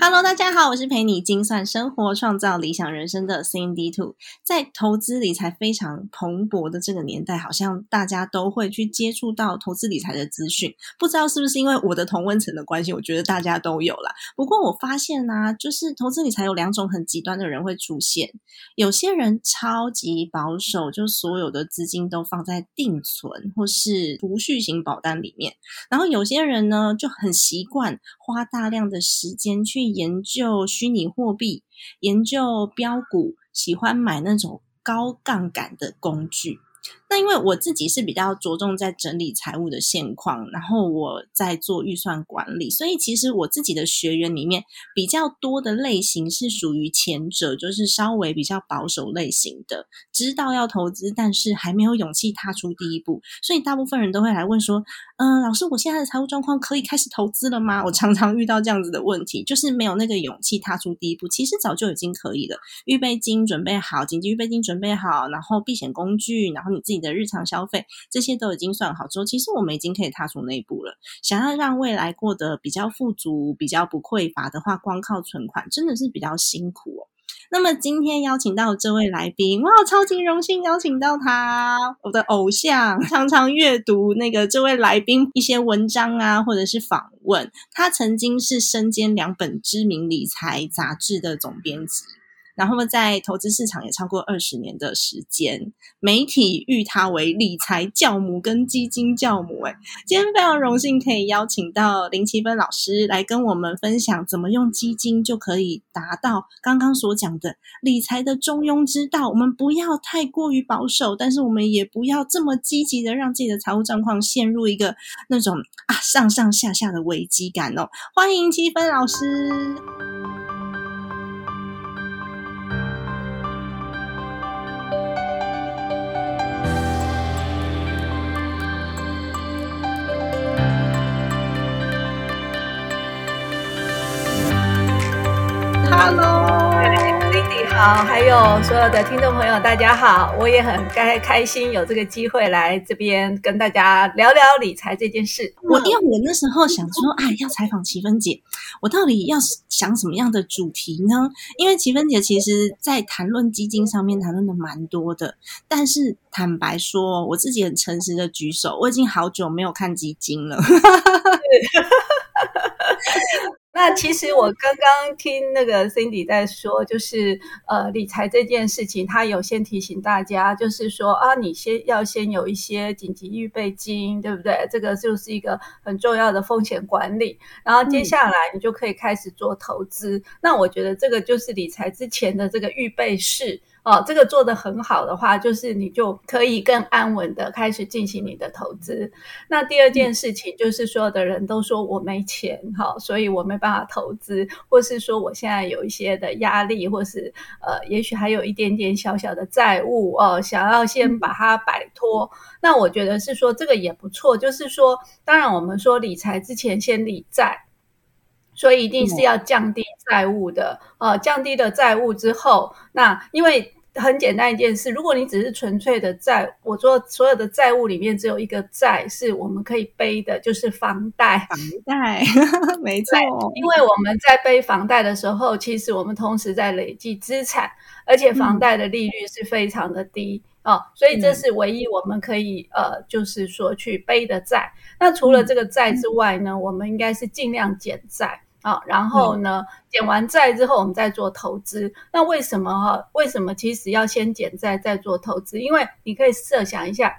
Hello，大家好，我是陪你精算生活、创造理想人生的 Cindy Two。在投资理财非常蓬勃的这个年代，好像大家都会去接触到投资理财的资讯。不知道是不是因为我的同温层的关系，我觉得大家都有啦。不过我发现呢，就是投资理财有两种很极端的人会出现。有些人超级保守，就所有的资金都放在定存或是储蓄型保单里面。然后有些人呢，就很习惯花大量的时间去。研究虚拟货币，研究标股，喜欢买那种高杠杆的工具。那因为我自己是比较着重在整理财务的现况，然后我在做预算管理，所以其实我自己的学员里面比较多的类型是属于前者，就是稍微比较保守类型的，知道要投资，但是还没有勇气踏出第一步。所以大部分人都会来问说：“嗯，老师，我现在的财务状况可以开始投资了吗？”我常常遇到这样子的问题，就是没有那个勇气踏出第一步。其实早就已经可以了，预备金准备好，紧急预备金准备好，然后避险工具，然后你自己。的日常消费这些都已经算好之后，其实我们已经可以踏出那一步了。想要让未来过得比较富足、比较不匮乏的话，光靠存款真的是比较辛苦哦。那么今天邀请到这位来宾，哇，超级荣幸邀请到他，我的偶像，常常阅读那个这位来宾一些文章啊，或者是访问。他曾经是身兼两本知名理财杂志的总编辑。然后，在投资市场也超过二十年的时间，媒体誉他为理财教母跟基金教母。哎，今天非常荣幸可以邀请到林奇芬老师来跟我们分享，怎么用基金就可以达到刚刚所讲的理财的中庸之道。我们不要太过于保守，但是我们也不要这么积极的让自己的财务状况陷入一个那种啊上上下下的危机感哦。欢迎奇芬老师。Hello，Cindy 好，还有所有的听众朋友，大家好，我也很开开心有这个机会来这边跟大家聊聊理财这件事。我因为我那时候想说，哎，要采访齐芬姐，我到底要想什么样的主题呢？因为齐芬姐其实在谈论基金上面谈论的蛮多的，但是坦白说，我自己很诚实的举手，我已经好久没有看基金了。那其实我刚刚听那个 Cindy 在说，就是呃理财这件事情，他有先提醒大家，就是说啊，你先要先有一些紧急预备金，对不对？这个就是一个很重要的风险管理。然后接下来你就可以开始做投资。那我觉得这个就是理财之前的这个预备式。哦，这个做得很好的话，就是你就可以更安稳的开始进行你的投资。那第二件事情就是，所有的人都说我没钱，哈，所以我没办法投资，或是说我现在有一些的压力，或是呃，也许还有一点点小小的债务哦，想要先把它摆脱。那我觉得是说这个也不错，就是说，当然我们说理财之前先理债。所以一定是要降低债务的，呃，降低了债务之后，那因为很简单一件事，如果你只是纯粹的债，我说所有的债务里面只有一个债是我们可以背的，就是房贷。房贷，没错。因为我们在背房贷的时候，其实我们同时在累积资产，而且房贷的利率是非常的低哦，所以这是唯一我们可以呃，就是说去背的债。那除了这个债之外呢，我们应该是尽量减债。啊，然后呢，减完债之后，我们再做投资。那为什么哈？为什么其实要先减债再做投资？因为你可以设想一下，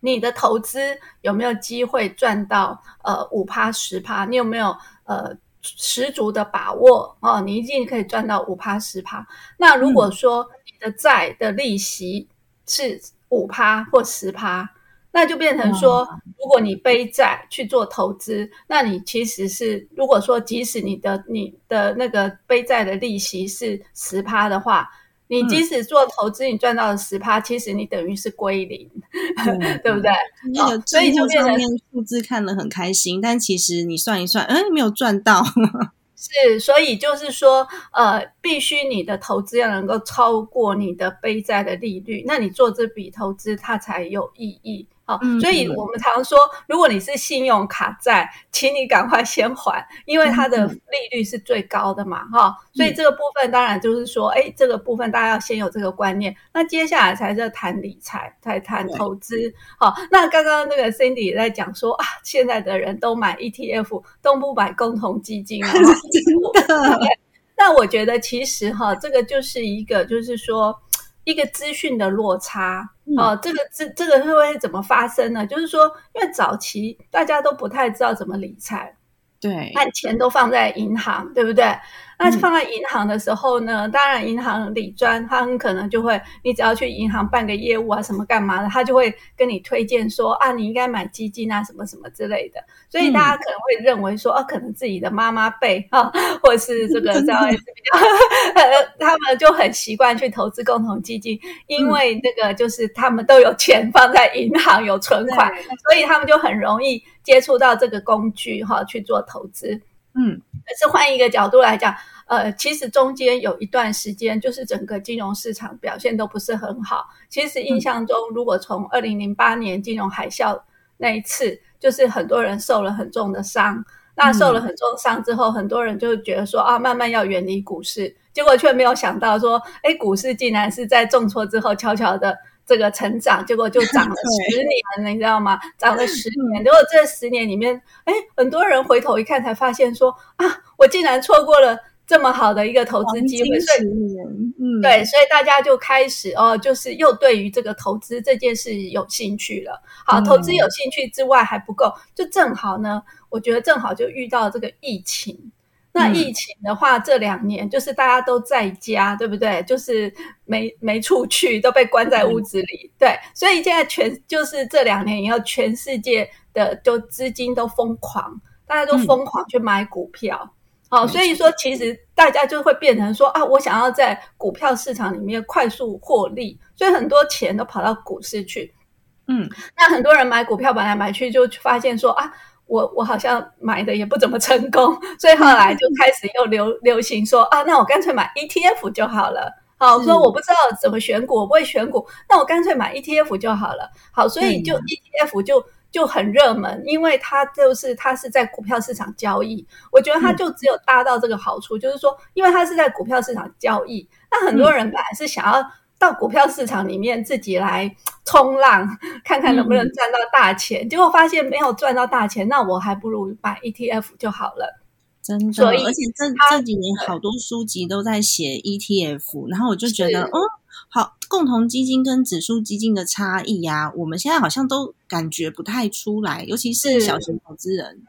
你的投资有没有机会赚到呃五趴十趴？你有没有呃十足的把握哦？你一定可以赚到五趴十趴。那如果说你的债的利息是五趴或十趴，那就变成说，如果你背债去做投资，那你其实是如果说即使你的你的那个背债的利息是十趴的话，你即使做投资，你赚到了十趴，其实你等于是归零，对 不对？那个所以就变成数字看得很开心，但其实你算一算，哎，没有赚到。是，所以就是说，呃，必须你的投资要能够超过你的背债的利率，那你做这笔投资它才有意义。好，所以我们常说，如果你是信用卡债，请你赶快先还，因为它的利率是最高的嘛，哈。所以这个部分当然就是说，哎，这个部分大家要先有这个观念。那接下来才是谈理财，才谈投资。好，那刚刚那个 Cindy 也在讲说啊，现在的人都买 ETF，都不买共同基金啊，真的。那我觉得其实哈，这个就是一个，就是说。一个资讯的落差哦，这个这这个会会怎么发生呢？就是说，因为早期大家都不太知道怎么理财，对，把钱都放在银行，对不对？那放在银行的时候呢，当然银行理专他很可能就会，你只要去银行办个业务啊，什么干嘛的，他就会跟你推荐说啊，你应该买基金啊，什么什么之类的。所以大家可能会认为说，啊，可能自己的妈妈辈啊，或者是这个 这样比较，他们就很习惯去投资共同基金，因为那个就是他们都有钱放在银行有存款，所以他们就很容易接触到这个工具哈去做投资。嗯，可是换一个角度来讲，呃，其实中间有一段时间，就是整个金融市场表现都不是很好。其实印象中，如果从二零零八年金融海啸那一次，就是很多人受了很重的伤。那受了很重伤之后，很多人就觉得说啊，慢慢要远离股市，结果却没有想到说，哎，股市竟然是在重挫之后悄悄的。这个成长，结果就 涨了十年，你知道吗？涨了十年，结果这十年里面，哎，很多人回头一看，才发现说啊，我竟然错过了这么好的一个投资机会。十年，嗯，对，所以大家就开始哦，就是又对于这个投资这件事有兴趣了。好，投资有兴趣之外还不够，就正好呢，我觉得正好就遇到这个疫情。那疫情的话，这两年就是大家都在家，对不对？就是没没出去，都被关在屋子里，对。所以现在全就是这两年以后，全世界的就资金都疯狂，大家都疯狂去买股票。好，所以说其实大家就会变成说啊，我想要在股票市场里面快速获利，所以很多钱都跑到股市去。嗯，那很多人买股票买来买去，就发现说啊。我我好像买的也不怎么成功，所以后来就开始又流 流行说啊，那我干脆买 ETF 就好了。好，说我不知道怎么选股，我不会选股，那我干脆买 ETF 就好了。好，所以就 ETF 就就很热门，因为它就是它是在股票市场交易。我觉得它就只有搭到这个好处，就是说，因为它是在股票市场交易，那很多人本来是想要。到股票市场里面自己来冲浪，看看能不能赚到大钱。结果发现没有赚到大钱，那我还不如买 ETF 就好了。真的，而且这这几年好多书籍都在写 ETF，然后我就觉得，哦，好，共同基金跟指数基金的差异呀，我们现在好像都感觉不太出来，尤其是小型投资人。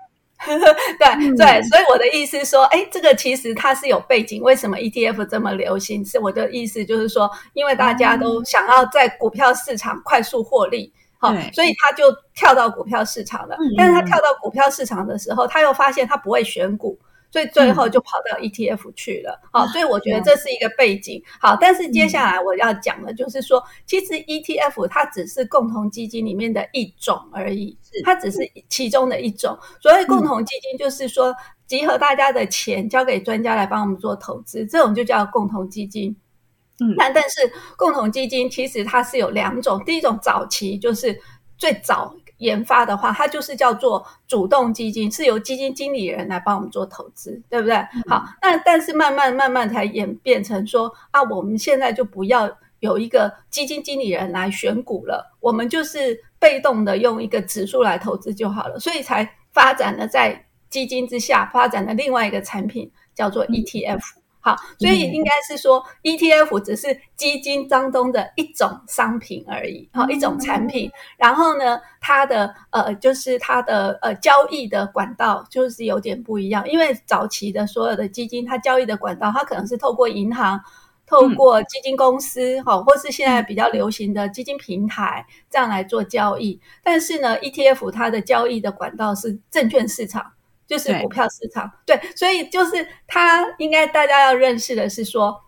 对对，所以我的意思说，哎，这个其实它是有背景。为什么 ETF 这么流行？是我的意思就是说，因为大家都想要在股票市场快速获利，好，所以他就跳到股票市场了。但是他跳到股票市场的时候，他又发现他不会选股。所以最后就跑到 ETF 去了，好，所以我觉得这是一个背景。好，但是接下来我要讲的就是说，其实 ETF 它只是共同基金里面的一种而已，它只是其中的一种。所谓共同基金，就是说集合大家的钱，交给专家来帮我们做投资，这种就叫共同基金。嗯，但但是共同基金其实它是有两种，第一种早期就是最早。研发的话，它就是叫做主动基金，是由基金经理人来帮我们做投资，对不对？好，那但是慢慢慢慢才演变成说啊，我们现在就不要有一个基金经理人来选股了，我们就是被动的用一个指数来投资就好了，所以才发展了在基金之下发展的另外一个产品叫做 ETF。好，所以应该是说，ETF 只是基金当中的一种商品而已，好，一种产品。然后呢，它的呃，就是它的呃交易的管道就是有点不一样，因为早期的所有的基金，它交易的管道，它可能是透过银行透过基金公司哈，或是现在比较流行的基金平台这样来做交易。但是呢，ETF 它的交易的管道是证券市场，就是股票市场。对，所以就是它应该大家要认识的是说，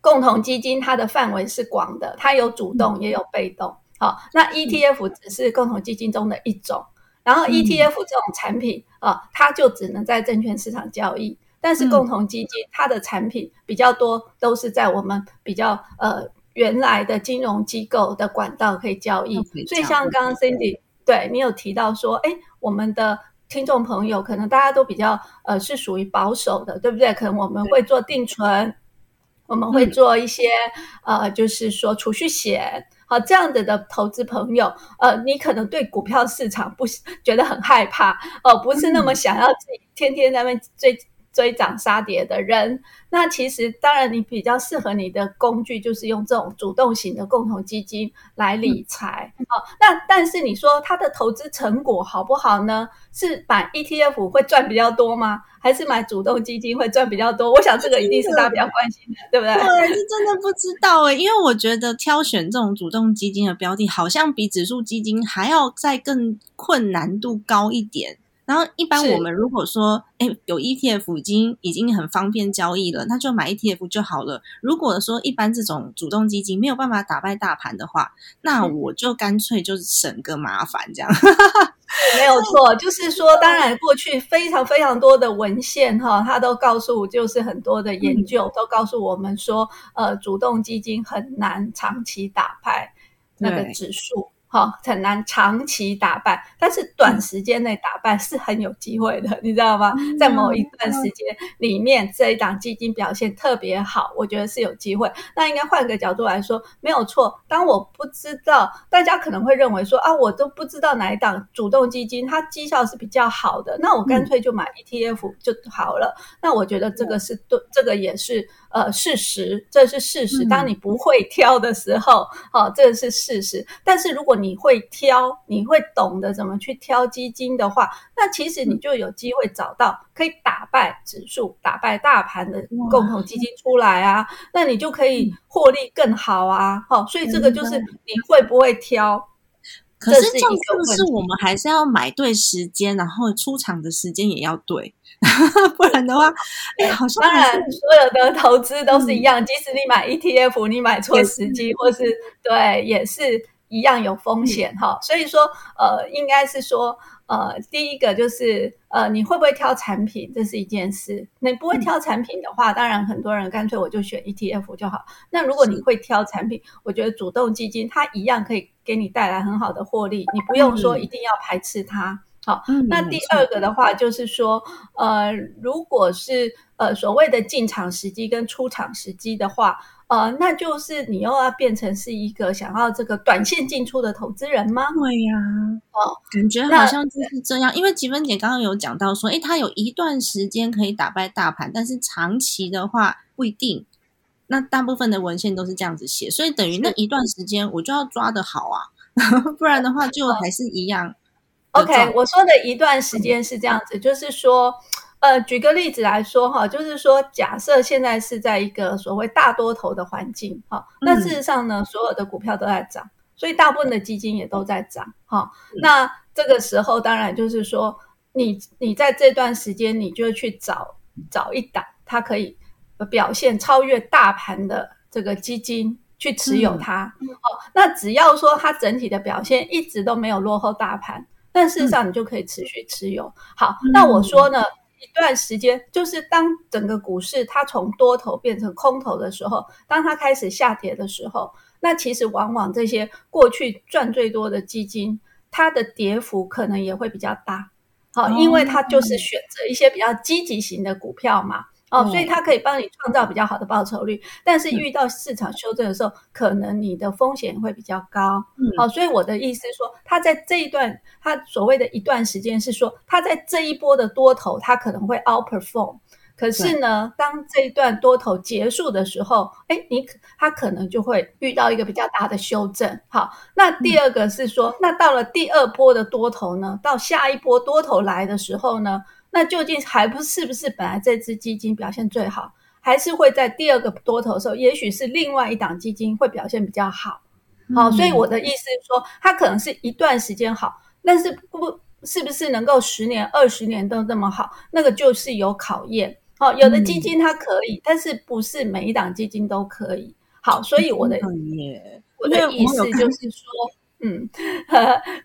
共同基金它的范围是广的，它有主动也有被动。好，那 ETF 只是共同基金中的一种。然后 ETF 这种产品啊，它就只能在证券市场交易。但是共同基金它的产品比较多，都是在我们比较呃原来的金融机构的管道可以交易。所以像刚刚 Cindy 对你有提到说，哎，我们的听众朋友可能大家都比较呃是属于保守的，对不对？可能我们会做定存，我们会做一些呃就是说储蓄险，好这样子的投资朋友，呃，你可能对股票市场不觉得很害怕哦，不是那么想要自己天天在那边追。追涨杀跌的人，那其实当然你比较适合你的工具就是用这种主动型的共同基金来理财哦。那但是你说它的投资成果好不好呢？是买 ETF 会赚比较多吗？还是买主动基金会赚比较多？我想这个一定是大家比较关心的，对不对？对，是真的不知道哎，因为我觉得挑选这种主动基金的标的，好像比指数基金还要再更困难度高一点。然后一般我们如果说，哎，有 ETF 已经已经很方便交易了，那就买 ETF 就好了。如果说一般这种主动基金没有办法打败大盘的话，那我就干脆就省个麻烦这样。没有错，就是说，当然过去非常非常多的文献哈，它都告诉，就是很多的研究都告诉我们说，呃，主动基金很难长期打败那个指数。好，很难长期打败，但是短时间内打败是很有机会的，你知道吗？在某一段时间里面，这一档基金表现特别好，我觉得是有机会。那应该换个角度来说，没有错。当我不知道，大家可能会认为说啊，我都不知道哪一档主动基金它绩效是比较好的，那我干脆就买 ETF 就好了。那我觉得这个是对，这个也是。呃，事实，这是事实。当你不会挑的时候，哦，这个是事实。但是如果你会挑，你会懂得怎么去挑基金的话，那其实你就有机会找到可以打败指数、打败大盘的共同基金出来啊。那你就可以获利更好啊。哦，所以这个就是你会不会挑。可是这样是不是我们还是要买对时间，然后出场的时间也要对？不然的话，哎，好像当然所有的投资都是一样，即使你买 ETF，你买错时机，或是对，也是一样有风险哈。所以说，呃，应该是说，呃，第一个就是呃，你会不会挑产品，这是一件事。你不会挑产品的话，当然很多人干脆我就选 ETF 就好。那如果你会挑产品，我觉得主动基金它一样可以给你带来很好的获利，你不用说一定要排斥它。好，那第二个的话就是说，呃，如果是呃所谓的进场时机跟出场时机的话，呃，那就是你又要变成是一个想要这个短线进出的投资人吗？对呀，哦，感觉好像就是这样。因为吉芬姐刚刚有讲到说，哎，她有一段时间可以打败大盘，但是长期的话不一定。那大部分的文献都是这样子写，所以等于那一段时间我就要抓得好啊，不然的话就还是一样。OK，我说的一段时间是这样子，就是说，呃，举个例子来说哈，就是说，假设现在是在一个所谓大多头的环境，哈，那事实上呢，所有的股票都在涨，所以大部分的基金也都在涨，哈，那这个时候当然就是说，你你在这段时间，你就去找找一档，它可以表现超越大盘的这个基金去持有它，哦，那只要说它整体的表现一直都没有落后大盘。但事实上，你就可以持续持有。好，那我说呢，一段时间就是当整个股市它从多头变成空头的时候，当它开始下跌的时候，那其实往往这些过去赚最多的基金，它的跌幅可能也会比较大。好，因为它就是选择一些比较积极型的股票嘛。哦，所以它可以帮你创造比较好的报酬率，但是遇到市场修正的时候，可能你的风险会比较高。好，所以我的意思说，它在这一段，它所谓的一段时间是说，它在这一波的多头，它可能会 outperform。可是呢，当这一段多头结束的时候，哎，你它可能就会遇到一个比较大的修正。好，那第二个是说，那到了第二波的多头呢，到下一波多头来的时候呢？那究竟还不是不是本来这支基金表现最好，还是会在第二个多头的时候，也许是另外一档基金会表现比较好。好，所以我的意思是说，它可能是一段时间好，但是不是不是能够十年、二十年都这么好，那个就是有考验。好，有的基金它可以，但是不是每一档基金都可以。好，所以我的我的意思就是说。嗯，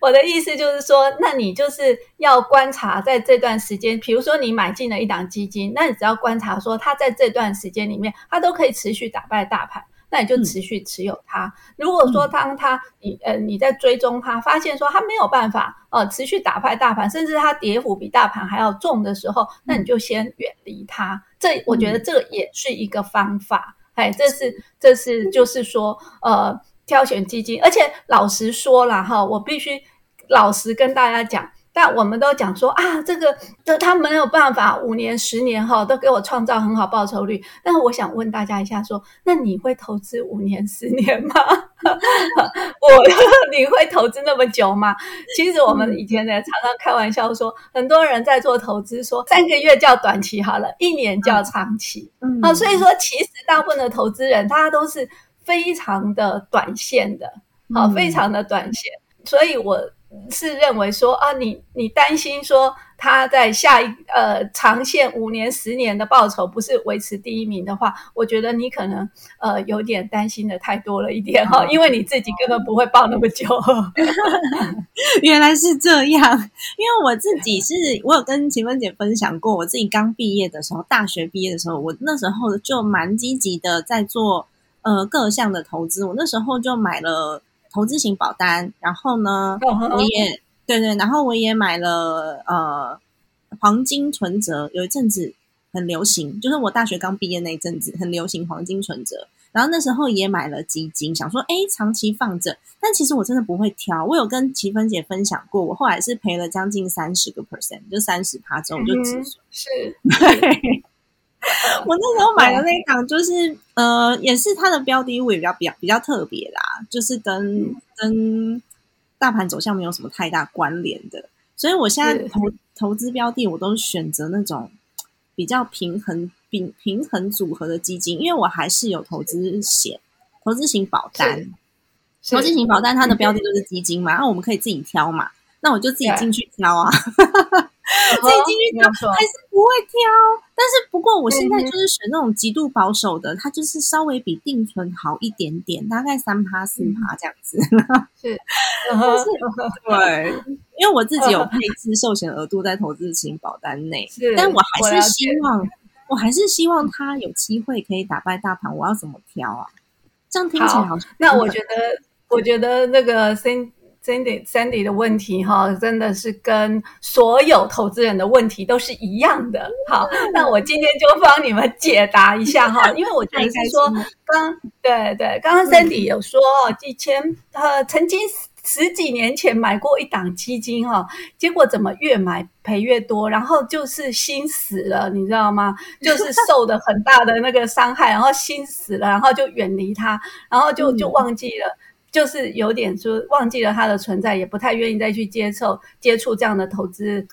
我的意思就是说，那你就是要观察在这段时间，比如说你买进了一档基金，那你只要观察说它在这段时间里面，它都可以持续打败大盘，那你就持续持有它。如果说当它你呃你在追踪它，发现说它没有办法呃持续打败大盘，甚至它跌幅比大盘还要重的时候，那你就先远离它。这我觉得这也是一个方法。哎，这是这是就是说呃。挑选基金，而且老实说了哈，我必须老实跟大家讲。但我们都讲说啊，这个这他没有办法五年、十年哈都给我创造很好报酬率。但是我想问大家一下，说那你会投资五年、十年吗？我 你会投资那么久吗？其实我们以前呢常常开玩笑说，很多人在做投资，说三个月叫短期好了，一年叫长期。啊，所以说其实大部分的投资人，他都是。非常的短线的，好，非常的短线，所以我是认为说啊，你你担心说他在下一呃长线五年十年的报酬不是维持第一名的话，我觉得你可能呃有点担心的太多了一点哈，因为你自己根本不会报那么久。原来是这样，因为我自己是我有跟秦芬姐分享过，我自己刚毕业的时候，大学毕业的时候，我那时候就蛮积极的在做。呃，各项的投资，我那时候就买了投资型保单，然后呢，我也对对，然后我也买了呃黄金存折，有一阵子很流行，就是我大学刚毕业那一阵子很流行黄金存折，然后那时候也买了基金，想说哎长期放着，但其实我真的不会挑，我有跟齐芬姐分享过，我后来是赔了将近三十个 percent，就三十趴之后我就止损，是。对。我那时候买的那一档，就是呃，也是它的标的物也比较比较比较特别啦，就是跟跟大盘走向没有什么太大关联的，所以我现在投投资标的，我都选择那种比较平衡平平衡组合的基金，因为我还是有投资险、投资型保单、投资型保单，它的标的就是基金嘛，那我们可以自己挑嘛，那我就自己进去挑啊。自己进去挑还是不会挑，但是不过我现在就是选那种极度保守的，它就是稍微比定存好一点点，大概三趴四趴这样子。是，对，因为我自己有配置寿险额度在投资型保单内，但我还是希望，我还是希望它有机会可以打败大盘。我要怎么挑啊？这样听起来好像……那我觉得，我觉得那个先。Sandy Sandy 的问题哈，真的是跟所有投资人的问题都是一样的。好，那我今天就帮你们解答一下哈，因为我觉得是说，刚对对，刚刚 Sandy 有说，以前呃曾经十几年前买过一档基金哈，结果怎么越买赔越多，然后就是心死了，你知道吗？就是 受的很大的那个伤害，然后心死了，然后就远离它，然后就就忘记了。就是有点说忘记了它的存在，也不太愿意再去接受接触这样的投资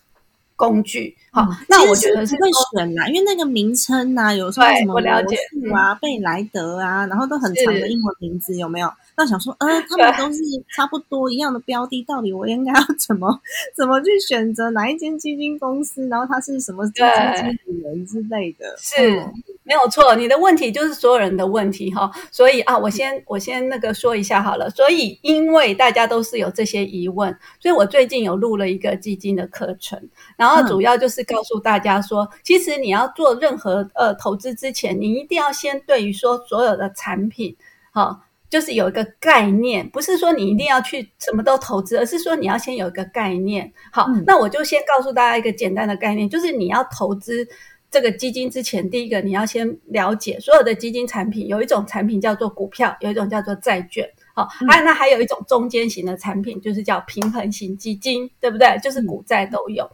工具。好，那我觉得是会选啦，因为那个名称呐，有时候什么罗素啊、贝莱德啊，然后都很长的英文名字，有没有？那想说，呃，他们都是差不多一样的标的，到底我应该要怎么怎么去选择哪一间基金公司？然后他是什么基金经理人之类的？是。没有错，你的问题就是所有人的问题哈，所以啊，我先我先那个说一下好了。所以因为大家都是有这些疑问，所以我最近有录了一个基金的课程，然后主要就是告诉大家说，其实你要做任何呃投资之前，你一定要先对于说所有的产品，哈，就是有一个概念，不是说你一定要去什么都投资，而是说你要先有一个概念。好，那我就先告诉大家一个简单的概念，就是你要投资。这个基金之前，第一个你要先了解所有的基金产品，有一种产品叫做股票，有一种叫做债券，好，还有那还有一种中间型的产品，就是叫平衡型基金，对不对？就是股债都有。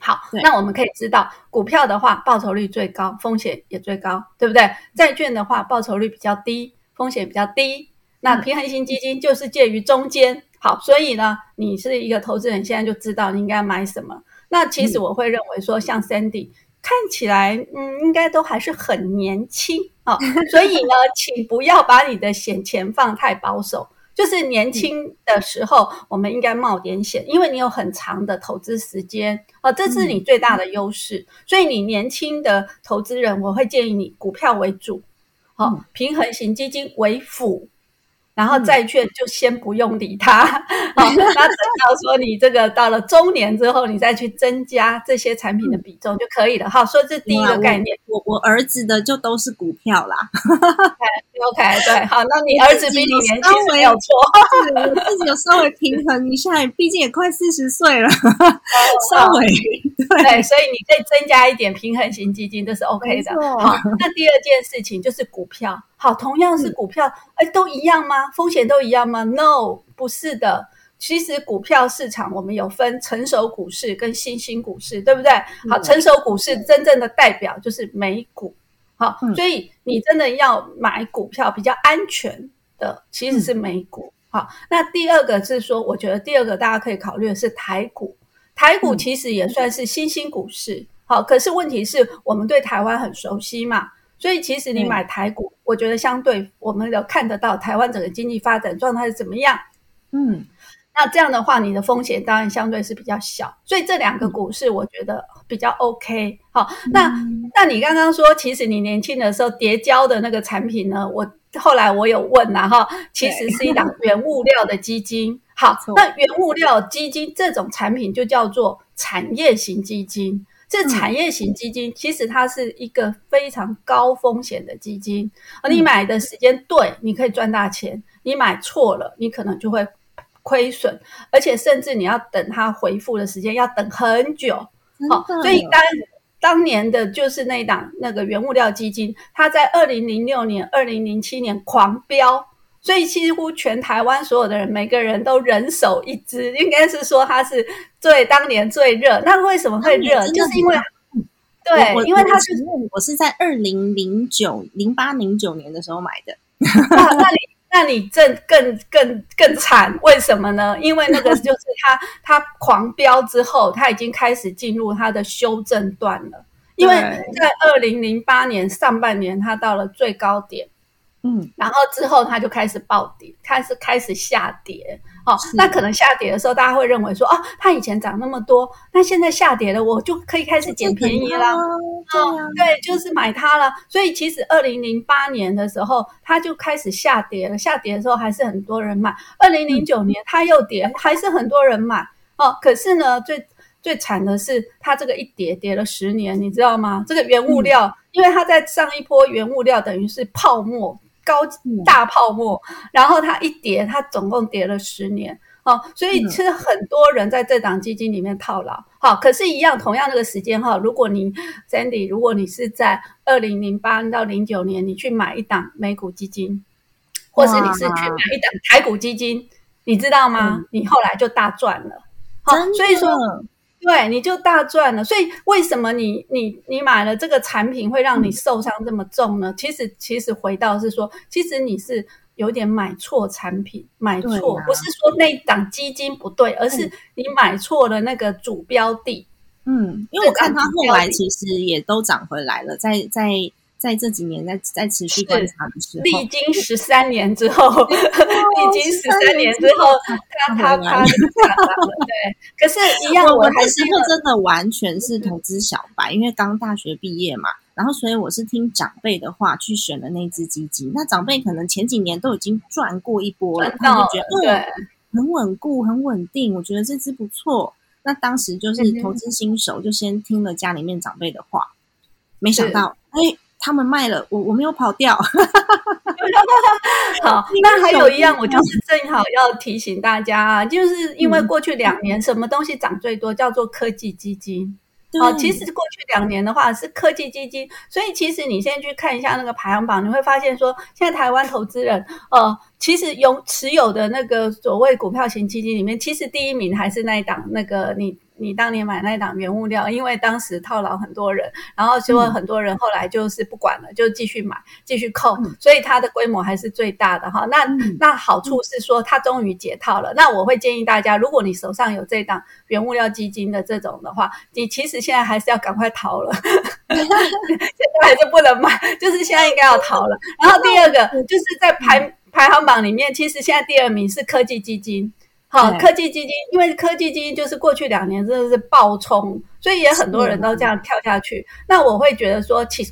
好，那我们可以知道，股票的话报酬率最高，风险也最高，对不对？债券的话报酬率比较低，风险比较低。那平衡型基金就是介于中间。好，所以呢，你是一个投资人，现在就知道你应该买什么。那其实我会认为说，像 Sandy。看起来嗯，应该都还是很年轻啊，所以呢，请不要把你的险钱放太保守。就是年轻的时候，我们应该冒点险，因为你有很长的投资时间啊，这是你最大的优势。所以你年轻的投资人，我会建议你股票为主，好，平衡型基金为辅。然后债券就先不用理它，好，那等到说你这个到了中年之后，你再去增加这些产品的比重就可以了。好，所以这第一个概念。我我儿子的就都是股票啦。OK，对，好，那你儿子比你年轻没有错，我自己有稍微平衡一下，毕竟也快四十岁了，稍微对，所以你可以增加一点平衡型基金，这是 OK 的。好，那第二件事情就是股票。好，同样是股票，哎，都一样吗？风险都一样吗？No，不是的。其实股票市场我们有分成熟股市跟新兴股市，对不对？好，成熟股市真正的代表就是美股。好，所以你真的要买股票比较安全的，其实是美股。好，那第二个是说，我觉得第二个大家可以考虑的是台股。台股其实也算是新兴股市。好，可是问题是我们对台湾很熟悉嘛。所以其实你买台股，我觉得相对我们有看得到台湾整个经济发展状态是怎么样。嗯，那这样的话，你的风险当然相对是比较小。所以这两个股市我觉得比较 OK。好，那那你刚刚说，其实你年轻的时候叠交的那个产品呢？我后来我有问了哈，其实是一档原物料的基金。好，那原物料基金这种产品就叫做产业型基金。这产业型基金其实它是一个非常高风险的基金，而你买的时间对，你可以赚大钱；你买错了，你可能就会亏损，而且甚至你要等它回复的时间要等很久。好，所以当当年的就是那档那个原物料基金，它在二零零六年、二零零七年狂飙。所以几乎全台湾所有的人，每个人都人手一支，应该是说它是最当年最热。那为什么会热？就是因为对，因为它是我是在二零零九零八零九年的时候买的。那你那你这更更更惨？为什么呢？因为那个就是 它它狂飙之后，它已经开始进入它的修正段了。因为在二零零八年上半年，它到了最高点。嗯，然后之后它就开始暴跌，开始开始下跌。哦，那可能下跌的时候，大家会认为说，哦，它以前涨那么多，那现在下跌了，我就可以开始捡便宜啦。哦，对，就是买它了。所以其实二零零八年的时候，它就开始下跌了。下跌的时候还是很多人买。二零零九年它又跌，还是很多人买。哦，可是呢，最最惨的是它这个一跌跌了十年，你知道吗？这个原物料，因为它在上一波原物料等于是泡沫。高大泡沫，然后它一跌，它总共跌了十年，哦，所以其实很多人在这档基金里面套牢，好，可是，一样同样那个时间哈，如果你 Sandy，如果你是在二零零八到零九年，你去买一档美股基金，或是你是去买一档台股基金，你知道吗？你后来就大赚了，好，所以说。对，你就大赚了。所以为什么你你你买了这个产品会让你受伤这么重呢？其实其实回到是说，其实你是有点买错产品，买错不是说那档基金不对，而是你买错了那个主标的。嗯，因为我看它后来其实也都涨回来了，在在。在这几年，在在持续观察的时候，历经十三年之后，历经十三年之后，他他他对，可是 一样，我还是会真的完全是投资小白，因为刚大学毕业嘛，然后所以我是听长辈的话去选的那只基金。那长辈可能前几年都已经赚过一波了，他就觉得嗯很稳固、很稳定，我觉得这只不错。那当时就是投资新手，就先听了家里面长辈的话，没想到哎。他们卖了，我我没有跑掉。好，那还有一样，我就是正好要提醒大家啊，就是因为过去两年什么东西涨最多，叫做科技基金。好，其实过去两年的话是科技基金，所以其实你现在去看一下那个排行榜，你会发现说，现在台湾投资人呃，其实有持有的那个所谓股票型基金里面，其实第一名还是那一档那个你。你当年买那档原物料，因为当时套牢很多人，然后结果很多人后来就是不管了，就继续买，继续扣，所以它的规模还是最大的哈。那那好处是说它终于解套了。那我会建议大家，如果你手上有这档原物料基金的这种的话，你其实现在还是要赶快逃了。现在还是不能买，就是现在应该要逃了。然后第二个就是在排排行榜里面，其实现在第二名是科技基金。好，科技基金，因为科技基金就是过去两年真的是暴冲，所以也很多人都这样跳下去。那我会觉得说，其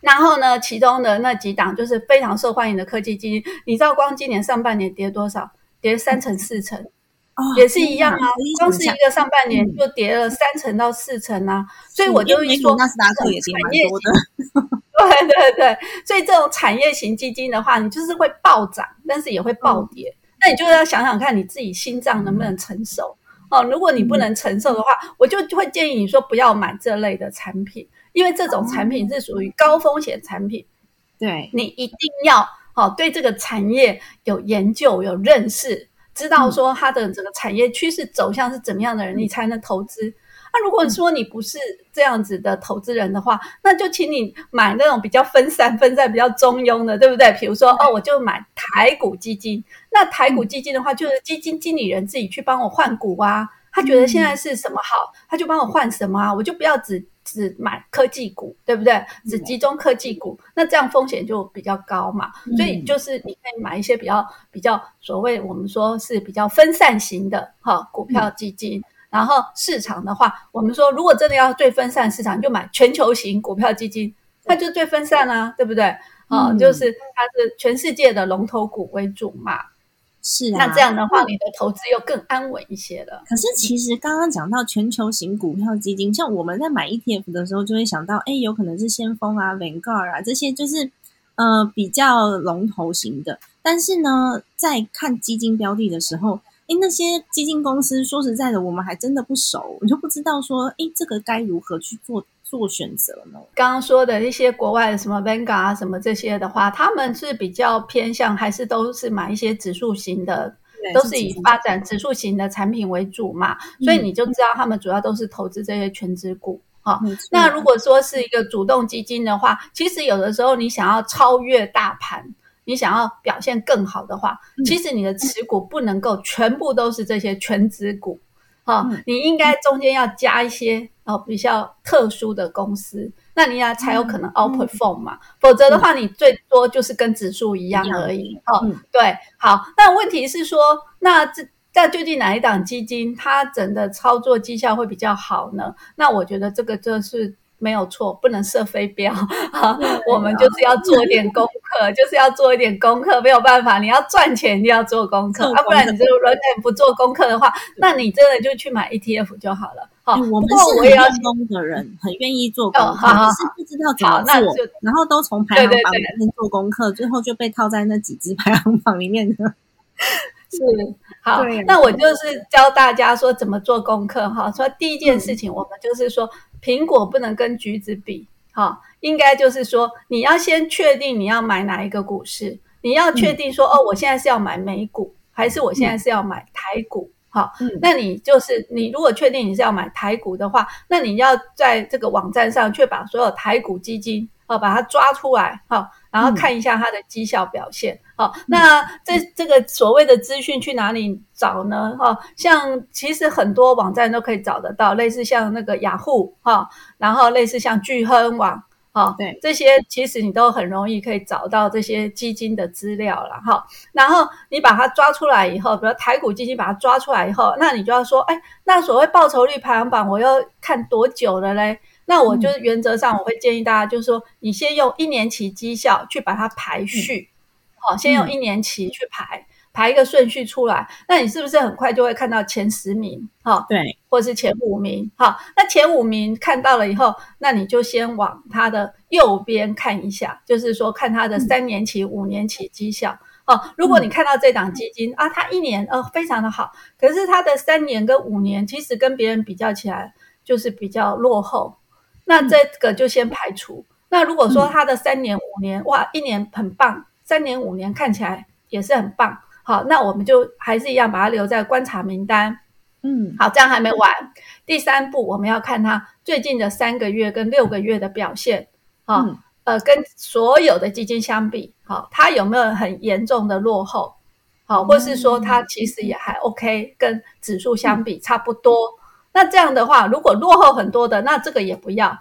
然后呢，其中的那几档就是非常受欢迎的科技基金，你知道光今年上半年跌多少？跌三成四成，也是一样啊。光是一个上半年就跌了三成到四成啊。所以我就说，纳斯达克也跌蛮多的。对对对，所以这种产业型基金的话，你就是会暴涨，但是也会暴跌。那你就要想想看，你自己心脏能不能承受哦？如果你不能承受的话，我就会建议你说不要买这类的产品，因为这种产品是属于高风险产品。对，你一定要哦对这个产业有研究、有认识，知道说它的整个产业趋势走向是怎么样的人，你才能投资。那如果说你不是这样子的投资人的话，那就请你买那种比较分散、分散比较中庸的，对不对？比如说，哦，我就买台股基金。那台股基金的话，就是基金经理人自己去帮我换股啊。他觉得现在是什么好，他就帮我换什么啊。我就不要只只买科技股，对不对？只集中科技股，那这样风险就比较高嘛。所以就是你可以买一些比较比较所谓我们说是比较分散型的哈股票基金。然后市场的话，我们说如果真的要最分散市场，就买全球型股票基金，那就最分散啦，对不对？啊，就是它是全世界的龙头股为主嘛。是啊，那这样的话，你的投资又更安稳一些了。可是其实刚刚讲到全球型股票基金，像我们在买 ETF 的时候，就会想到，哎，有可能是先锋啊、Vanguard 啊这些，就是呃比较龙头型的。但是呢，在看基金标的的时候，哎，那些基金公司，说实在的，我们还真的不熟，你就不知道说，哎，这个该如何去做做选择呢？刚刚说的一些国外的什么 Vanguard 啊，什么这些的话，他们是比较偏向，还是都是买一些指数型的，都是以发展指数型的产品为主嘛？所以你就知道他们主要都是投资这些全职股。好，那如果说是一个主动基金的话，其实有的时候你想要超越大盘。你想要表现更好的话，其实你的持股不能够全部都是这些全职股，哈，你应该中间要加一些哦比较特殊的公司，那你要才有可能 outperform 嘛，否则的话你最多就是跟指数一样而已，哦，对，好，那问题是说，那这那究竟哪一档基金它整的操作绩效会比较好呢？那我觉得这个就是。没有错，不能射飞镖 啊！我们就是要做一点功课，就是要做一点功课，没有办法，你要赚钱一定要做功课，啊，不然你这个人不做功课的话，那你真的就去买 ETF 就好了。好，我们是很用功的人，很愿意做功课，只是不知道怎么做，然后都从排行榜里面做功课，最后就被套在那几只排行榜里面的。是 好，那我就是教大家说怎么做功课哈。说第一件事情，我们就是说。苹果不能跟橘子比，哈，应该就是说，你要先确定你要买哪一个股市，你要确定说，哦，我现在是要买美股，还是我现在是要买台股，好，那你就是你如果确定你是要买台股的话，那你要在这个网站上去把所有台股基金，哦，把它抓出来，哈。然后看一下它的绩效表现，好，那这这个所谓的资讯去哪里找呢？哈，像其实很多网站都可以找得到，类似像那个雅虎哈，然后类似像聚亨网，哈，对，这些其实你都很容易可以找到这些基金的资料了，哈。然后你把它抓出来以后，比如台股基金把它抓出来以后，那你就要说，哎，那所谓报酬率排行榜，我要看多久了嘞？那我就是原则上我会建议大家，就是说你先用一年期绩效去把它排序，好，先用一年期去排排一个顺序出来，那你是不是很快就会看到前十名？哈，对，或者是前五名？好，那前五名看到了以后，那你就先往它的右边看一下，就是说看它的三年期、五年期绩效。哦，如果你看到这档基金啊，它一年呃非常的好，可是它的三年跟五年其实跟别人比较起来就是比较落后。那这个就先排除。那如果说他的三年五年，哇，一年很棒，三年五年看起来也是很棒。好，那我们就还是一样把它留在观察名单。嗯，好，这样还没完。第三步，我们要看他最近的三个月跟六个月的表现。好，呃，跟所有的基金相比，好，它有没有很严重的落后？好，或是说它其实也还 OK，跟指数相比差不多。那这样的话，如果落后很多的，那这个也不要，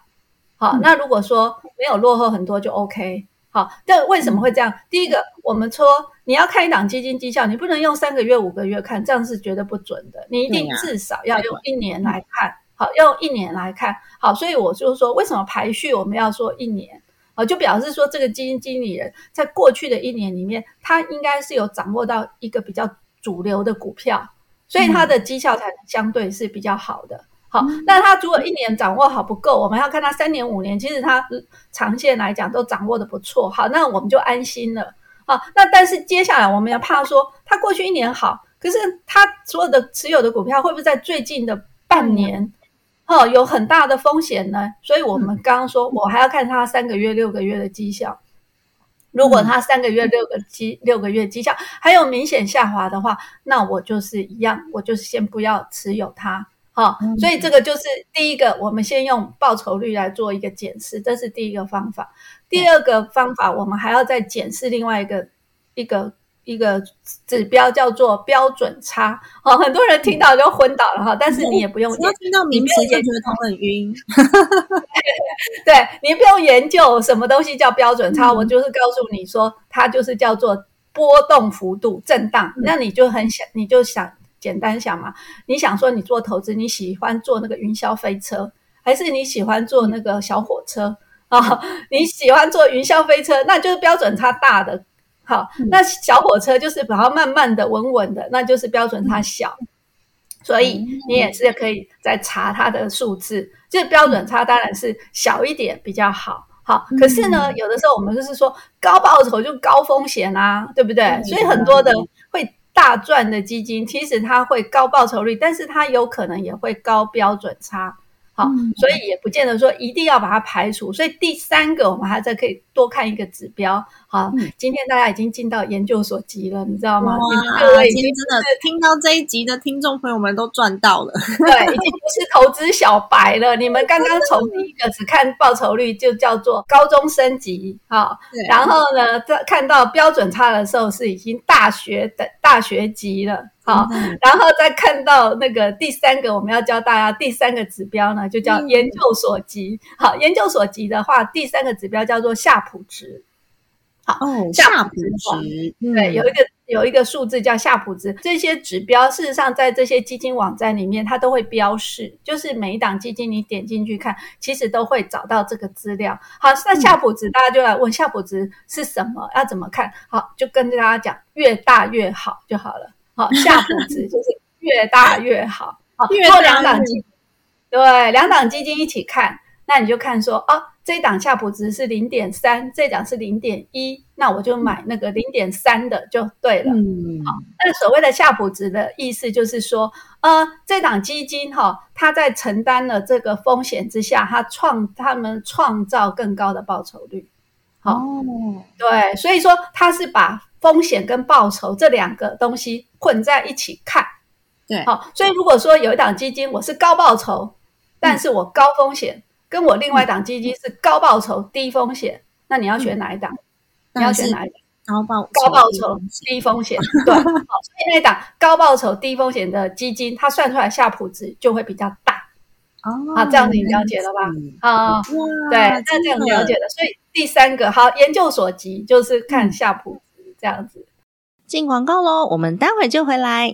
好，那如果说没有落后很多就 OK。好，这为什么会这样？第一个，我们说你要看一档基金绩效，你不能用三个月、五个月看，这样是绝对不准的。你一定至少要用一年来看。好，用一年来看。好，所以我就是说，为什么排序我们要说一年？啊，就表示说这个基金经理人在过去的一年里面，他应该是有掌握到一个比较主流的股票，所以它的绩效才相对是比较好的。好，那他如果一年掌握好不够，我们要看他三年、五年，其实他长线来讲都掌握的不错。好，那我们就安心了。好，那但是接下来我们要怕说，他过去一年好，可是他所有的持有的股票会不会在最近的半年，哦，有很大的风险呢？所以我们刚刚说，我还要看他三个月、六个月的绩效。如果他三个月、六个绩六个月绩效还有明显下滑的话，那我就是一样，我就是先不要持有它。好，所以这个就是第一个，我们先用报酬率来做一个检视，这是第一个方法。第二个方法，我们还要再检视另外一个一个一个指标，叫做标准差。哦，很多人听到就昏倒了哈，但是你也不用，要听到名词就觉得头很晕。对你不用研究什么东西叫标准差，我就是告诉你说，它就是叫做波动幅度震荡，那你就很想，你就想。简单想嘛，你想说你做投资，你喜欢坐那个云霄飞车，还是你喜欢坐那个小火车啊？你喜欢坐云霄飞车，那就是标准差大的。好，那小火车就是把它慢慢的、稳稳的，那就是标准差小。所以你也是可以再查它的数字，这标准差当然是小一点比较好。好，可是呢，有的时候我们就是说高报酬就高风险啊，对不对？所以很多的会。大赚的基金，其实它会高报酬率，但是它有可能也会高标准差。好，所以也不见得说一定要把它排除。所以第三个，我们还在可以多看一个指标。好，今天大家已经进到研究所级了，你知道吗？哇，今天真的听到这一集的听众朋友们都赚到了。对，已经不是投资小白了。你们刚刚从第一个只看报酬率，就叫做高中升级。好，然后呢，在看到标准差的时候，是已经大学的大学级了。好，然后再看到那个第三个，我们要教大家第三个指标呢，就叫研究所级。好，研究所级的话，第三个指标叫做夏普值。好，夏普值，对，有一个有一个数字叫夏普值。这些指标事实上在这些基金网站里面，它都会标示，就是每一档基金你点进去看，其实都会找到这个资料。好，那夏普值大家就来问夏普值是什么？要怎么看？好，就跟大家讲，越大越好就好了。好，夏普值就是越大越好。好，做两档基，对，两档基金一起看，那你就看说，哦，这档夏普值是零点三，这档是零点一，那我就买那个零点三的就对了。嗯，好，那所谓的夏普值的意思就是说，呃，这档基金哈，它在承担了这个风险之下，它创他们创造更高的报酬率。好，对，所以说他是把。风险跟报酬这两个东西混在一起看，对，好，所以如果说有一档基金我是高报酬，但是我高风险，跟我另外一档基金是高报酬低风险，那你要选哪一档？你要选哪一档？高报高报酬低风险，对，好，所以那档高报酬低风险的基金，它算出来下普值就会比较大。哦，好，这样子你了解了吧？啊，对，那这样了解了。所以第三个，好，研究所级就是看夏普。这样子，进广告喽！我们待会就回来。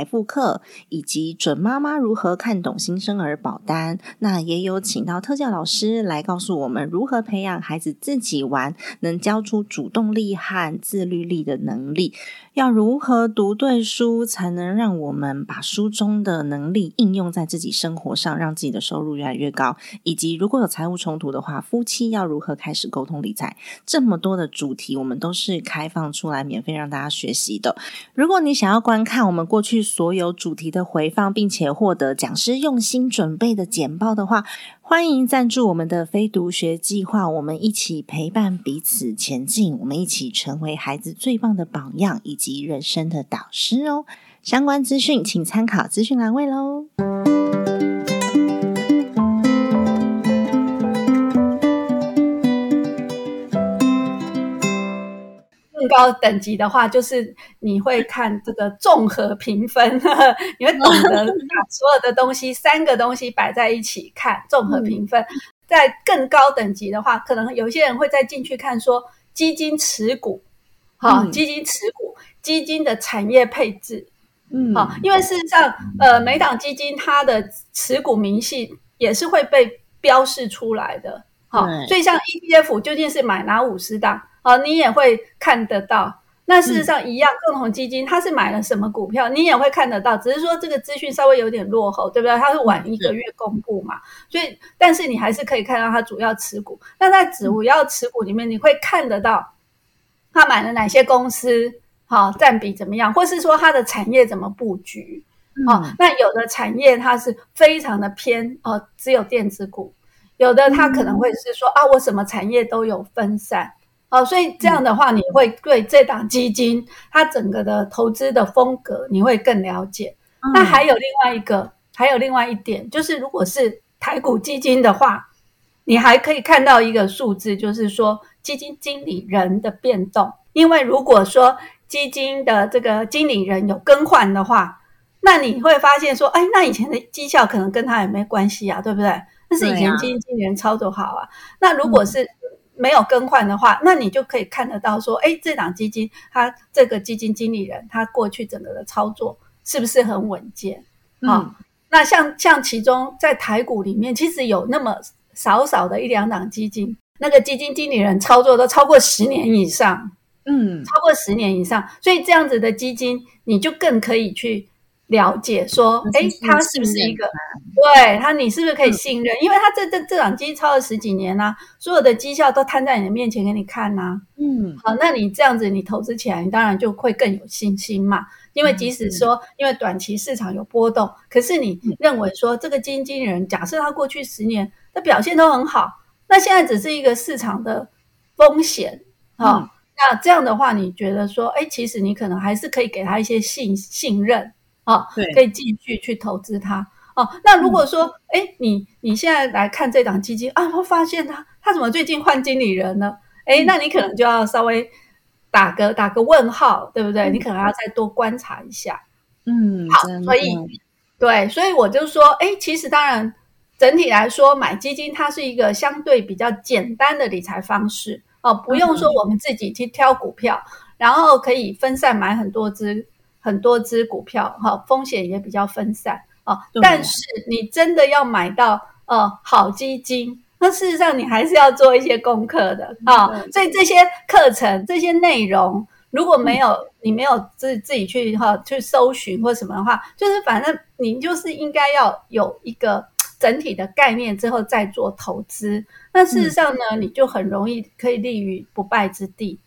财富课以及准妈妈如何看懂新生儿保单，那也有请到特教老师来告诉我们如何培养孩子自己玩，能教出主动力和自律力的能力。要如何读对书，才能让我们把书中的能力应用在自己生活上，让自己的收入越来越高？以及如果有财务冲突的话，夫妻要如何开始沟通理财？这么多的主题，我们都是开放出来免费让大家学习的。如果你想要观看我们过去所有主题的回放，并且获得讲师用心准备的简报的话，欢迎赞助我们的非读学计划，我们一起陪伴彼此前进，我们一起成为孩子最棒的榜样以及人生的导师哦。相关资讯请参考资讯栏位喽。更高等级的话，就是你会看这个综合评分，你会懂得 把所有的东西三个东西摆在一起看综合评分。在更高等级的话，可能有些人会再进去看说基金持股，好，基金持股，基金的产业配置，嗯，好，因为事实上，呃，每档基金它的持股明细也是会被标示出来的，好，所以像 ETF 究竟是买哪五十档？好，你也会看得到。那事实上一样，共同基金它是买了什么股票，你也会看得到。只是说这个资讯稍微有点落后，对不对？它是晚一个月公布嘛，所以但是你还是可以看到它主要持股。那在主要持股里面，你会看得到他买了哪些公司，好占比怎么样，或是说它的产业怎么布局。好，那有的产业它是非常的偏哦，只有电子股；有的它可能会是说啊，我什么产业都有分散。哦，所以这样的话，你会对这档基金它整个的投资的风格你会更了解。那还有另外一个，还有另外一点，就是如果是台股基金的话，你还可以看到一个数字，就是说基金经理人的变动。因为如果说基金的这个经理人有更换的话，那你会发现说，哎，那以前的绩效可能跟他也没关系啊，对不对？那是以前基金经理人操作好啊。那如果是没有更换的话，那你就可以看得到说，哎，这档基金它这个基金经理人他过去整个的操作是不是很稳健？啊，那像像其中在台股里面，其实有那么少少的一两档基金，那个基金经理人操作都超过十年以上，嗯，超过十年以上，所以这样子的基金，你就更可以去。了解说，哎，他是不是一个？对他，你是不是可以信任？因为他这这这档基金超了十几年啦，所有的绩效都摊在你的面前给你看呐。嗯，好，那你这样子，你投资起来，你当然就会更有信心嘛。因为即使说，因为短期市场有波动，可是你认为说，这个基金经理人，假设他过去十年的表现都很好，那现在只是一个市场的风险啊。那这样的话，你觉得说，哎，其实你可能还是可以给他一些信信任。哦，对，可以继续去投资它。哦，那如果说，哎，你你现在来看这档基金啊，我发现它，它怎么最近换经理人呢？哎，那你可能就要稍微打个打个问号，对不对？你可能要再多观察一下。嗯，好，所以对，所以我就说，哎，其实当然整体来说，买基金它是一个相对比较简单的理财方式哦，不用说我们自己去挑股票，然后可以分散买很多只。很多只股票，哈，风险也比较分散啊。但是你真的要买到呃好基金，那事实上你还是要做一些功课的啊。所以这些课程、这些内容，如果没有你没有自自己去哈去搜寻或什么的话，就是反正你就是应该要有一个整体的概念之后再做投资。那事实上呢，你就很容易可以立于不败之地。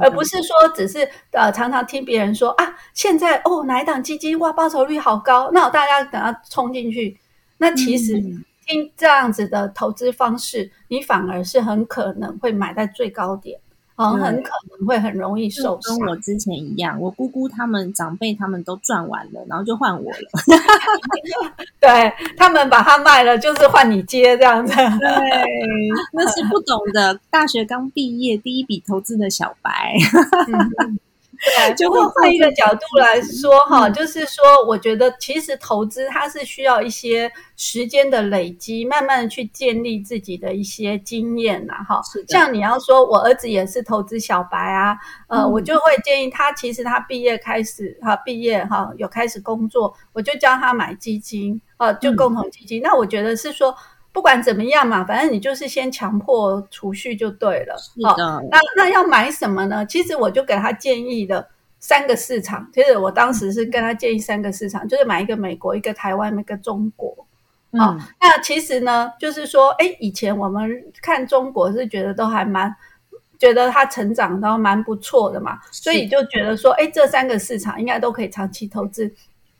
而不是说只是呃常常听别人说啊，现在哦哪一档基金哇报酬率好高，那大家等下冲进去，那其实听这样子的投资方式，你反而是很可能会买在最高点。哦，很可能会很容易受伤，跟我之前一样。我姑姑他们长辈他们都赚完了，然后就换我了。对他们把它卖了，就是换你接这样子。对，那是不懂的，大学刚毕业第一笔投资的小白。对，就会换一个角度来说哈，就是说，我觉得其实投资它是需要一些时间的累积，慢慢去建立自己的一些经验呐哈。像你要说，我儿子也是投资小白啊，呃，我就会建议他，其实他毕业开始哈，毕业哈有开始工作，我就教他买基金啊，就共同基金。那我觉得是说。不管怎么样嘛，反正你就是先强迫储蓄就对了。是的。那那要买什么呢？其实我就给他建议的三个市场，其实我当时是跟他建议三个市场，就是买一个美国，一个台湾，一个中国。好，那其实呢，就是说，哎，以前我们看中国是觉得都还蛮，觉得它成长都蛮不错的嘛，所以就觉得说，哎，这三个市场应该都可以长期投资。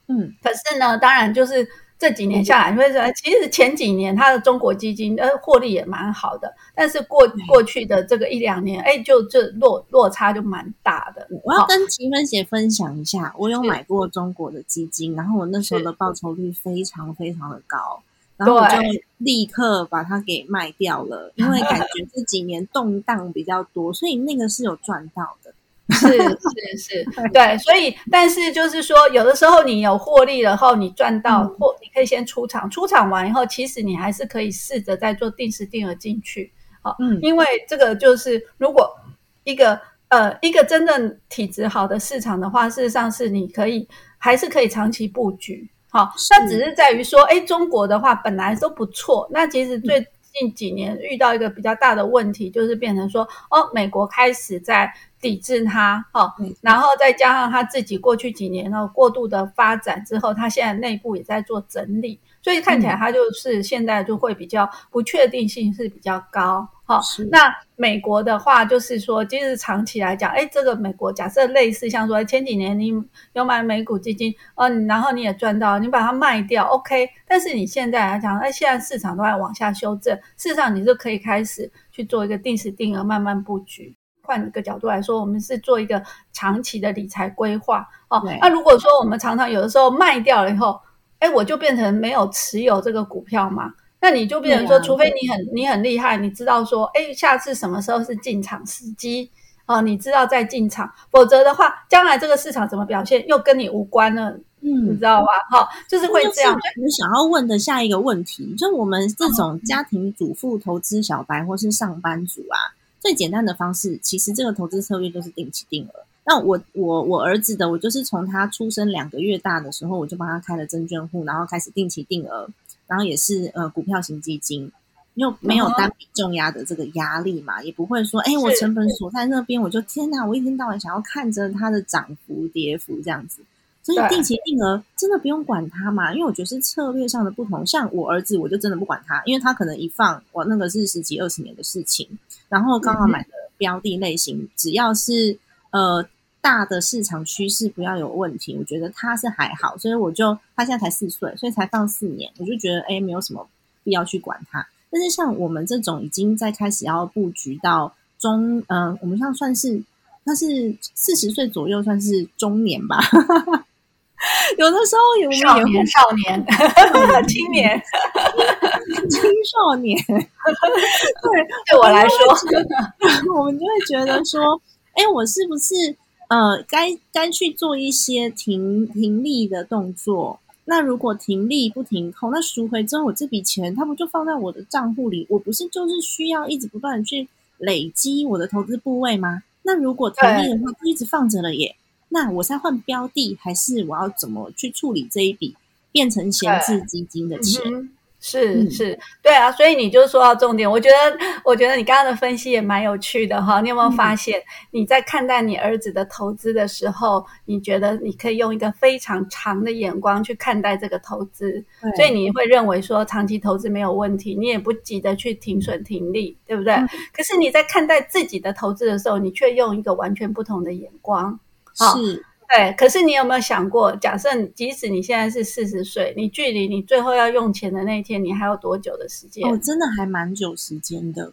嗯，可是呢，当然就是这几年下来，你会说，其实前几年它的中国基金呃获利也蛮好的，但是过过去的这个一两年，哎，就这落落差就蛮大的。我要跟齐芬姐分享一下，我有买过中国的基金，然后我那时候的报酬率非常非常的高，然后我就立刻把它给卖掉了，因为感觉这几年动荡比较多，所以那个是有赚到的。是是是，对，所以但是就是说，有的时候你有获利了后，你赚到或你可以先出场，出场完以后，其实你还是可以试着再做定时定额进去，好，嗯，因为这个就是如果一个呃一个真正体质好的市场的话，事实上是你可以还是可以长期布局，好，那只是。在于说，哎，中国的话本来都不错，那其实最近几年遇到一个比较大的问题，就是变成说，哦，美国开始在。抵制它，哈，然后再加上他自己过去几年呢过度的发展之后，他现在内部也在做整理，所以看起来他就是现在就会比较不确定性是比较高，哈。那美国的话就是说，其实长期来讲，哎，这个美国假设类似像说前几年你有买美股基金，嗯，然后你也赚到，你把它卖掉，OK，但是你现在来讲，哎，现在市场都在往下修正，事实上你就可以开始去做一个定时定额慢慢布局。换一个角度来说，我们是做一个长期的理财规划哦。那如果说我们常常有的时候卖掉了以后，哎，我就变成没有持有这个股票嘛？那你就变成说，除非你很你很厉害，你知道说，哎，下次什么时候是进场时机哦，你知道再进场，否则的话，将来这个市场怎么表现又跟你无关了，嗯，你知道吧？哈，就是会这样。我想要问的下一个问题，就我们这种家庭主妇、投资小白或是上班族啊。最简单的方式，其实这个投资策略就是定期定额。那我我我儿子的，我就是从他出生两个月大的时候，我就帮他开了证券户，然后开始定期定额，然后也是呃股票型基金，又没有单笔重压的这个压力嘛，也不会说哎我成本锁在那边，我就天哪，我一天到晚想要看着它的涨幅跌幅这样子。所以定期定额真的不用管它嘛？因为我觉得是策略上的不同。像我儿子，我就真的不管他，因为他可能一放，我那个是十几二十年的事情。然后刚好买的标的类型，只要是呃大的市场趋势不要有问题，我觉得他是还好。所以我就他现在才四岁，所以才放四年，我就觉得哎没有什么必要去管他。但是像我们这种已经在开始要布局到中，嗯，我们像算是那是四十岁左右算是中年吧。有的时候，有少年、少年、青年、青少年，对，对我来说，我们就会觉得说，哎，我是不是呃，该该去做一些停停利的动作？那如果停利不停空，那赎回之后，我这笔钱，它不就放在我的账户里？我不是就是需要一直不断的去累积我的投资部位吗？那如果停利的话，就一直放着了耶。那我在换标的，还是我要怎么去处理这一笔变成闲置基金的钱？是是，对啊，所以你就说到重点。我觉得，我觉得你刚刚的分析也蛮有趣的哈。你有没有发现，你在看待你儿子的投资的时候，你觉得你可以用一个非常长的眼光去看待这个投资，所以你会认为说长期投资没有问题，你也不急着去停损停利，对不对？可是你在看待自己的投资的时候，你却用一个完全不同的眼光。是对，可是你有没有想过，假设即使你现在是四十岁，你距离你最后要用钱的那一天，你还有多久的时间？哦，真的还蛮久时间的。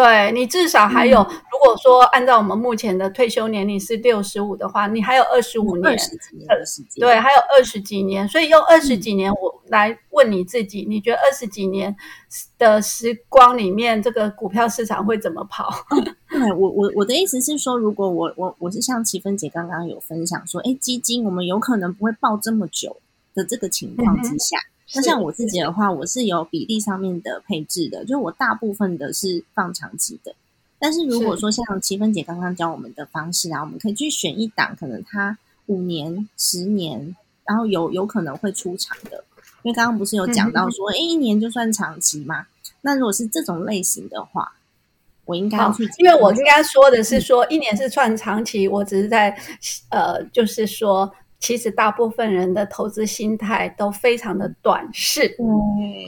对你至少还有，如果说按照我们目前的退休年龄是六十五的话，你还有二十五年，二十。对，还有二十几年，所以用二十几年我来问你自己，你觉得二十几年的时光里面，这个股票市场会怎么跑？对我我我的意思是说，如果我我我是像齐芬姐刚刚有分享说，哎，基金我们有可能不会报这么久的这个情况之下。那像我自己的话，我是有比例上面的配置的，就是我大部分的是放长期的。但是如果说像七分姐刚刚教我们的方式啊，我们可以去选一档，可能它五年、十年，然后有有可能会出场的。因为刚刚不是有讲到说，哎，一年就算长期嘛？那如果是这种类型的话，我应该去，因为我应该说的是说，一年是算长期，我只是在呃，就是说。其实大部分人的投资心态都非常的短视，嗯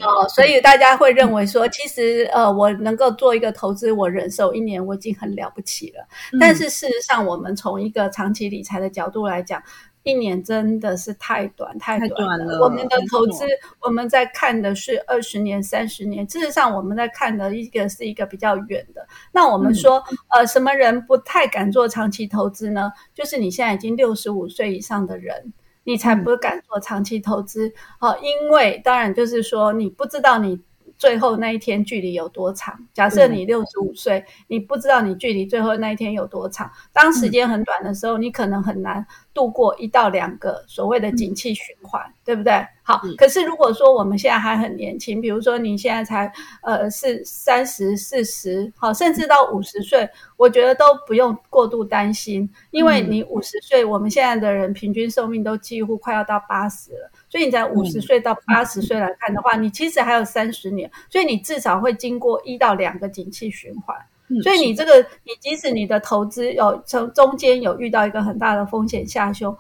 哦，所以大家会认为说，其实呃，我能够做一个投资，我忍受一年，我已经很了不起了。但是事实上，我们从一个长期理财的角度来讲。一年真的是太短太短了。我们的投资，我们在看的是二十年、三十年。事实上，我们在看的一个是一个比较远的。那我们说，呃，什么人不太敢做长期投资呢？就是你现在已经六十五岁以上的人，你才不敢做长期投资。哦，因为当然就是说，你不知道你。最后那一天距离有多长？假设你六十五岁，你不知道你距离最后那一天有多长。当时间很短的时候，你可能很难度过一到两个所谓的景气循环，对不对？好，可是如果说我们现在还很年轻，比如说你现在才呃是三十四十，好，甚至到五十岁，我觉得都不用过度担心，因为你五十岁，我们现在的人平均寿命都几乎快要到八十了。所以你在五十岁到八十岁来看的话，你其实还有三十年，所以你至少会经过一到两个景气循环。所以你这个，你即使你的投资有从中间有遇到一个很大的风险下修，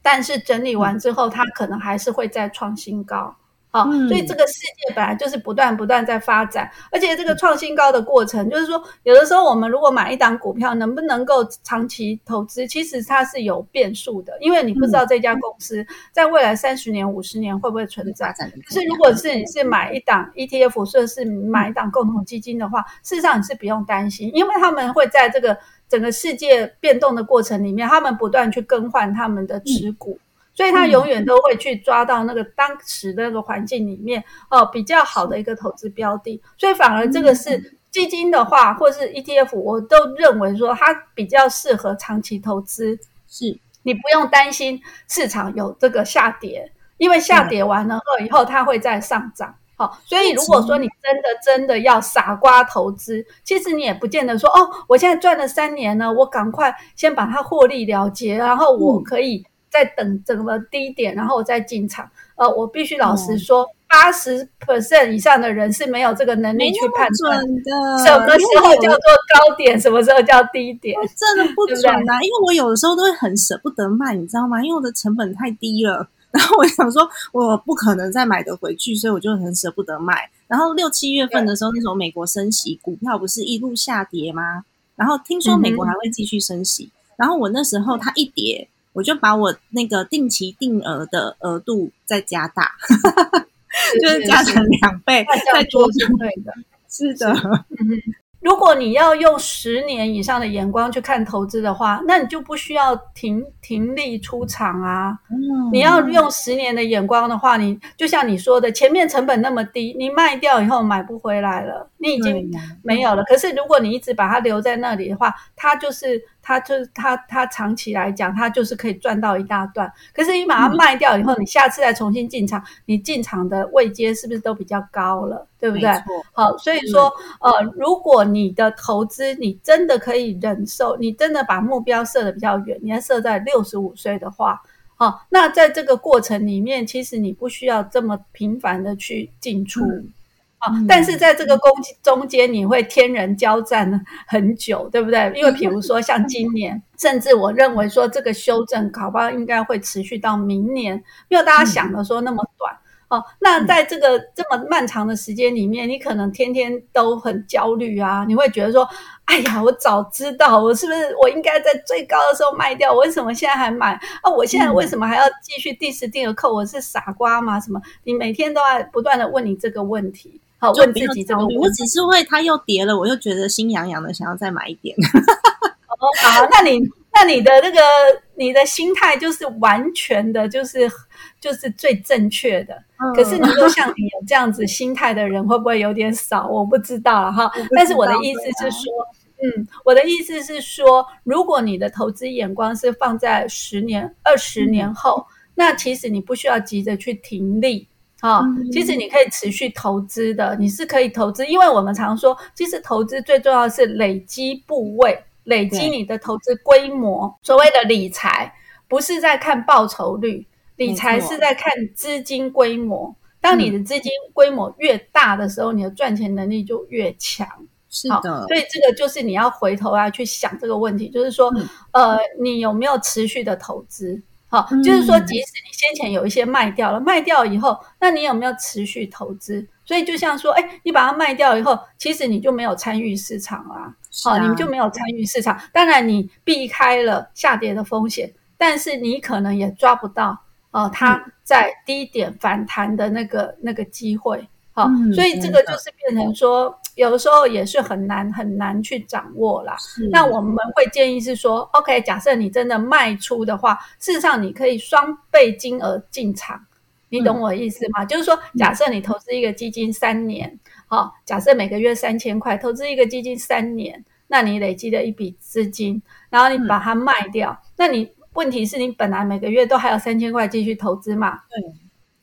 但是整理完之后，它可能还是会再创新高。好，所以这个世界本来就是不断不断在发展，而且这个创新高的过程，就是说，有的时候我们如果买一档股票，能不能够长期投资，其实它是有变数的，因为你不知道这家公司在未来三十年、五十年会不会存在。可是如果是你是买一档 ETF，或者是买一档共同基金的话，事实上你是不用担心，因为他们会在这个整个世界变动的过程里面，他们不断去更换他们的持股。所以他永远都会去抓到那个当时的那个环境里面哦比较好的一个投资标的，所以反而这个是基金的话，或是 ETF，我都认为说它比较适合长期投资。是你不用担心市场有这个下跌，因为下跌完了后以后它会再上涨。好，所以如果说你真的真的要傻瓜投资，其实你也不见得说哦，我现在赚了三年呢，我赶快先把它获利了结，然后我可以。在等整个低点，然后我再进场。呃，我必须老实说，八十 percent 以上的人是没有这个能力去判断的。什么时候叫做高点，什么时候叫低点，真的不准啊！因为我有的时候都会很舍不得卖，你知道吗？因为我的成本太低了。然后我想说，我不可能再买得回去，所以我就很舍不得卖。然后六七月份的时候，那时候美国升息，股票不是一路下跌吗？然后听说美国还会继续升息。然后我那时候它一跌。我就把我那个定期定额的额度再加大，就是加成两倍，再多是对的，是的。如果你要用十年以上的眼光去看投资的话，那你就不需要停停利出场啊。你要用十年的眼光的话，你就像你说的，前面成本那么低，你卖掉以后买不回来了，你已经没有了。可是如果你一直把它留在那里的话，它就是。它就是它，它长期来讲，它就是可以赚到一大段。可是你把它卖掉以后，你下次再重新进场，你进场的位阶是不是都比较高了？对不对？好，所以说，呃，如果你的投资你真的可以忍受，你真的把目标设的比较远，你要设在六十五岁的话，好，那在这个过程里面，其实你不需要这么频繁的去进出。但是在这个中中间，你会天人交战很久，对不对？因为比如说像今年，甚至我认为说这个修正，考不好应该会持续到明年，没有大家想的说那么短。哦，那在这个这么漫长的时间里面，你可能天天都很焦虑啊，你会觉得说，哎呀，我早知道，我是不是我应该在最高的时候卖掉？我为什么现在还买？啊，我现在为什么还要继续第时定额扣？我是傻瓜吗？什么？你每天都在不断的问你这个问题。好，问自己这个问题。我只是会，它又跌了，我又觉得心痒痒的，想要再买一点。哦，好，那你那你的那个你的心态就是完全的，就是就是最正确的。可是你说像你有这样子心态的人，会不会有点少？我不知道了哈。但是我的意思是说，嗯，我的意思是说，如果你的投资眼光是放在十年、二十年后，那其实你不需要急着去停利。啊，其实你可以持续投资的，你是可以投资，因为我们常说，其实投资最重要的是累积部位，累积你的投资规模。所谓的理财，不是在看报酬率，理财是在看资金规模。当你的资金规模越大的时候，你的赚钱能力就越强。是的，所以这个就是你要回头啊去想这个问题，就是说，呃，你有没有持续的投资？好，就是说，即使你先前有一些卖掉了，卖掉以后，那你有没有持续投资？所以就像说，哎，你把它卖掉以后，其实你就没有参与市场啊，好，你就没有参与市场。当然，你避开了下跌的风险，但是你可能也抓不到哦，它在低点反弹的那个那个机会。好，所以这个就是变成说。有的时候也是很难很难去掌握啦。那我们会建议是说，OK，假设你真的卖出的话，事实上你可以双倍金额进场，你懂我意思吗？就是说，假设你投资一个基金三年，好，假设每个月三千块，投资一个基金三年，那你累积的一笔资金，然后你把它卖掉，那你问题是你本来每个月都还有三千块继续投资嘛？对。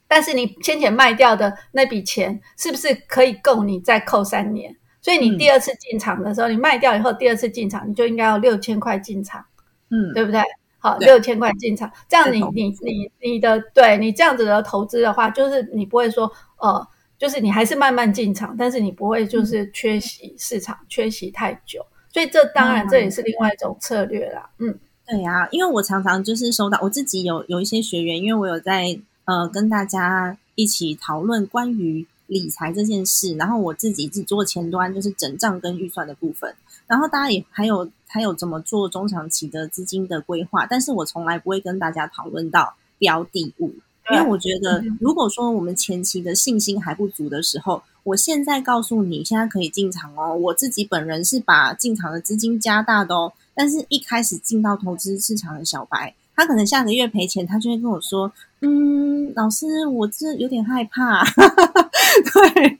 但是你先前卖掉的那笔钱，是不是可以够你再扣三年？所以你第二次进场的时候，你卖掉以后，第二次进场你就应该要六千块进场，嗯，对不对？好，六千块进场，这样你你你你的对你这样子的投资的话，就是你不会说呃，就是你还是慢慢进场，但是你不会就是缺席市场，缺席太久。所以这当然这也是另外一种策略啦。嗯，对呀，因为我常常就是收到我自己有有一些学员，因为我有在。呃，跟大家一起讨论关于理财这件事，然后我自己只做前端，就是整账跟预算的部分，然后大家也还有还有怎么做中长期的资金的规划，但是我从来不会跟大家讨论到标的物，因为我觉得如果说我们前期的信心还不足的时候，我现在告诉你现在可以进场哦，我自己本人是把进场的资金加大的哦，但是一开始进到投资市场的小白。他可能下个月赔钱，他就会跟我说：“嗯，老师，我这有点害怕。”对，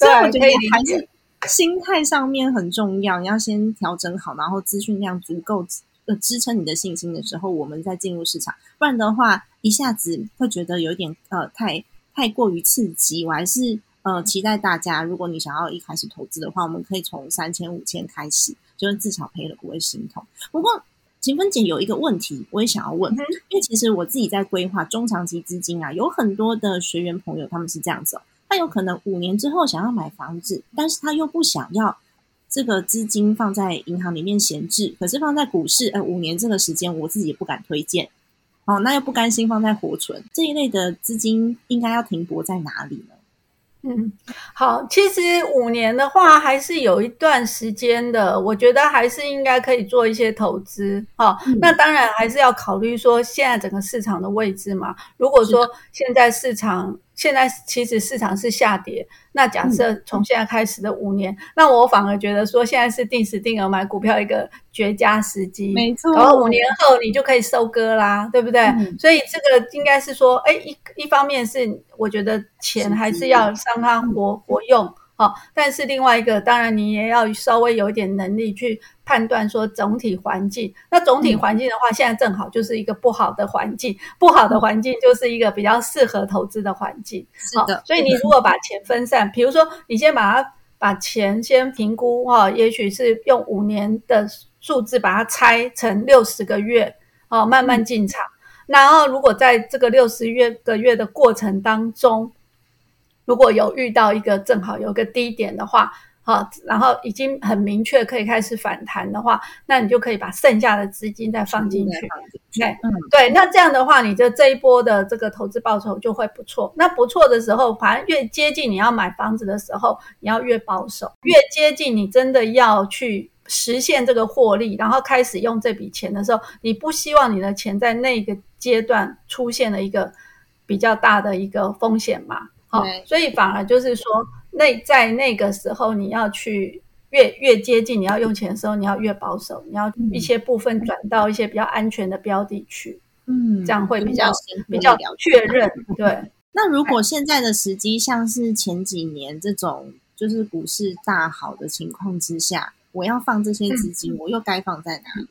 所以我觉得还是心态上面很重要，你要先调整好，然后资讯量足够呃支撑你的信心的时候，我们再进入市场。不然的话，一下子会觉得有点呃太太过于刺激。我还是呃期待大家，如果你想要一开始投资的话，我们可以从三千五千开始，就是至少赔了不会心痛。不过。秦芬姐有一个问题，我也想要问，因为其实我自己在规划中长期资金啊，有很多的学员朋友他们是这样子，他有可能五年之后想要买房子，但是他又不想要这个资金放在银行里面闲置，可是放在股市，呃，五年这个时间我自己也不敢推荐，哦，那又不甘心放在活存这一类的资金，应该要停泊在哪里呢？嗯，好，其实五年的话还是有一段时间的，我觉得还是应该可以做一些投资。好，那当然还是要考虑说现在整个市场的位置嘛。如果说现在市场，现在其实市场是下跌，那假设从现在开始的五年，那我反而觉得说现在是定时定额买股票一个绝佳时机，没错。然后五年后你就可以收割啦，对不对？所以这个应该是说，哎，一一方面是我觉得钱还是要让它活活用。好，但是另外一个，当然你也要稍微有一点能力去判断说总体环境。那总体环境的话，现在正好就是一个不好的环境，不好的环境就是一个比较适合投资的环境。是的，所以你如果把钱分散，比如说你先把它把钱先评估哈，也许是用五年的数字把它拆成六十个月，哦，慢慢进场。然后如果在这个六十月个月的过程当中，如果有遇到一个正好有个低点的话，好，然后已经很明确可以开始反弹的话，那你就可以把剩下的资金再放进去。对，嗯，对，那这样的话，你的这一波的这个投资报酬就会不错。那不错的时候，反正越接近你要买房子的时候，你要越保守；越接近你真的要去实现这个获利，然后开始用这笔钱的时候，你不希望你的钱在那个阶段出现了一个比较大的一个风险嘛？好，所以反而就是说，那在那个时候，你要去越越接近你要用钱的时候，你要越保守，你要一些部分转到一些比较安全的标的去，嗯，这样会比较比较确认。对，那如果现在的时机像是前几年这种就是股市大好的情况之下，我要放这些资金，我又该放在哪里？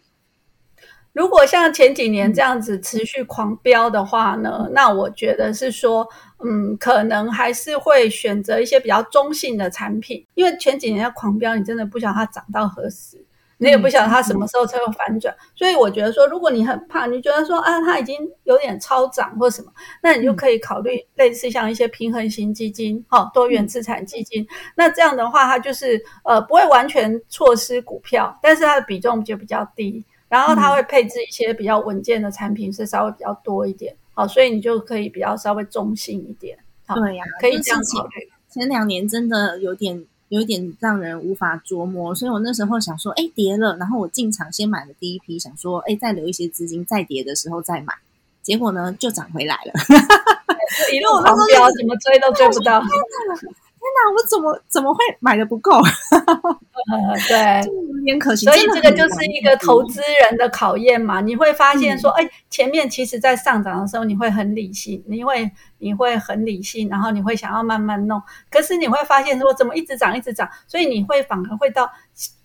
如果像前几年这样子持续狂飙的话呢，那我觉得是说，嗯，可能还是会选择一些比较中性的产品，因为前几年要狂飙，你真的不晓得它涨到何时。你也不晓得它什么时候才会反转。所以我觉得说，如果你很怕，你觉得说啊，它已经有点超涨或什么，那你就可以考虑类似像一些平衡型基金、哈多元资产基金。那这样的话，它就是呃不会完全错失股票，但是它的比重就比较低，然后它会配置一些比较稳健的产品，是稍微比较多一点。好，所以你就可以比较稍微中性一点。对呀，可以这样考虑。前两年真的有点有点让人无法琢磨，所以我那时候想说，哎，跌了，然后我进场先买了第一批，想说，哎，再留一些资金，再跌的时候再买。结果呢，就涨回来了，一路狂飙，怎么追都追不到。天哪，我怎么怎么会买的不够？对，有点可惜。所以这个就是一个投资人的考验嘛。你会发现说，哎，前面其实在上涨的时候，你会很理性，你会你会很理性，然后你会想要慢慢弄。可是你会发现说，怎么一直涨一直涨？所以你会反而会到，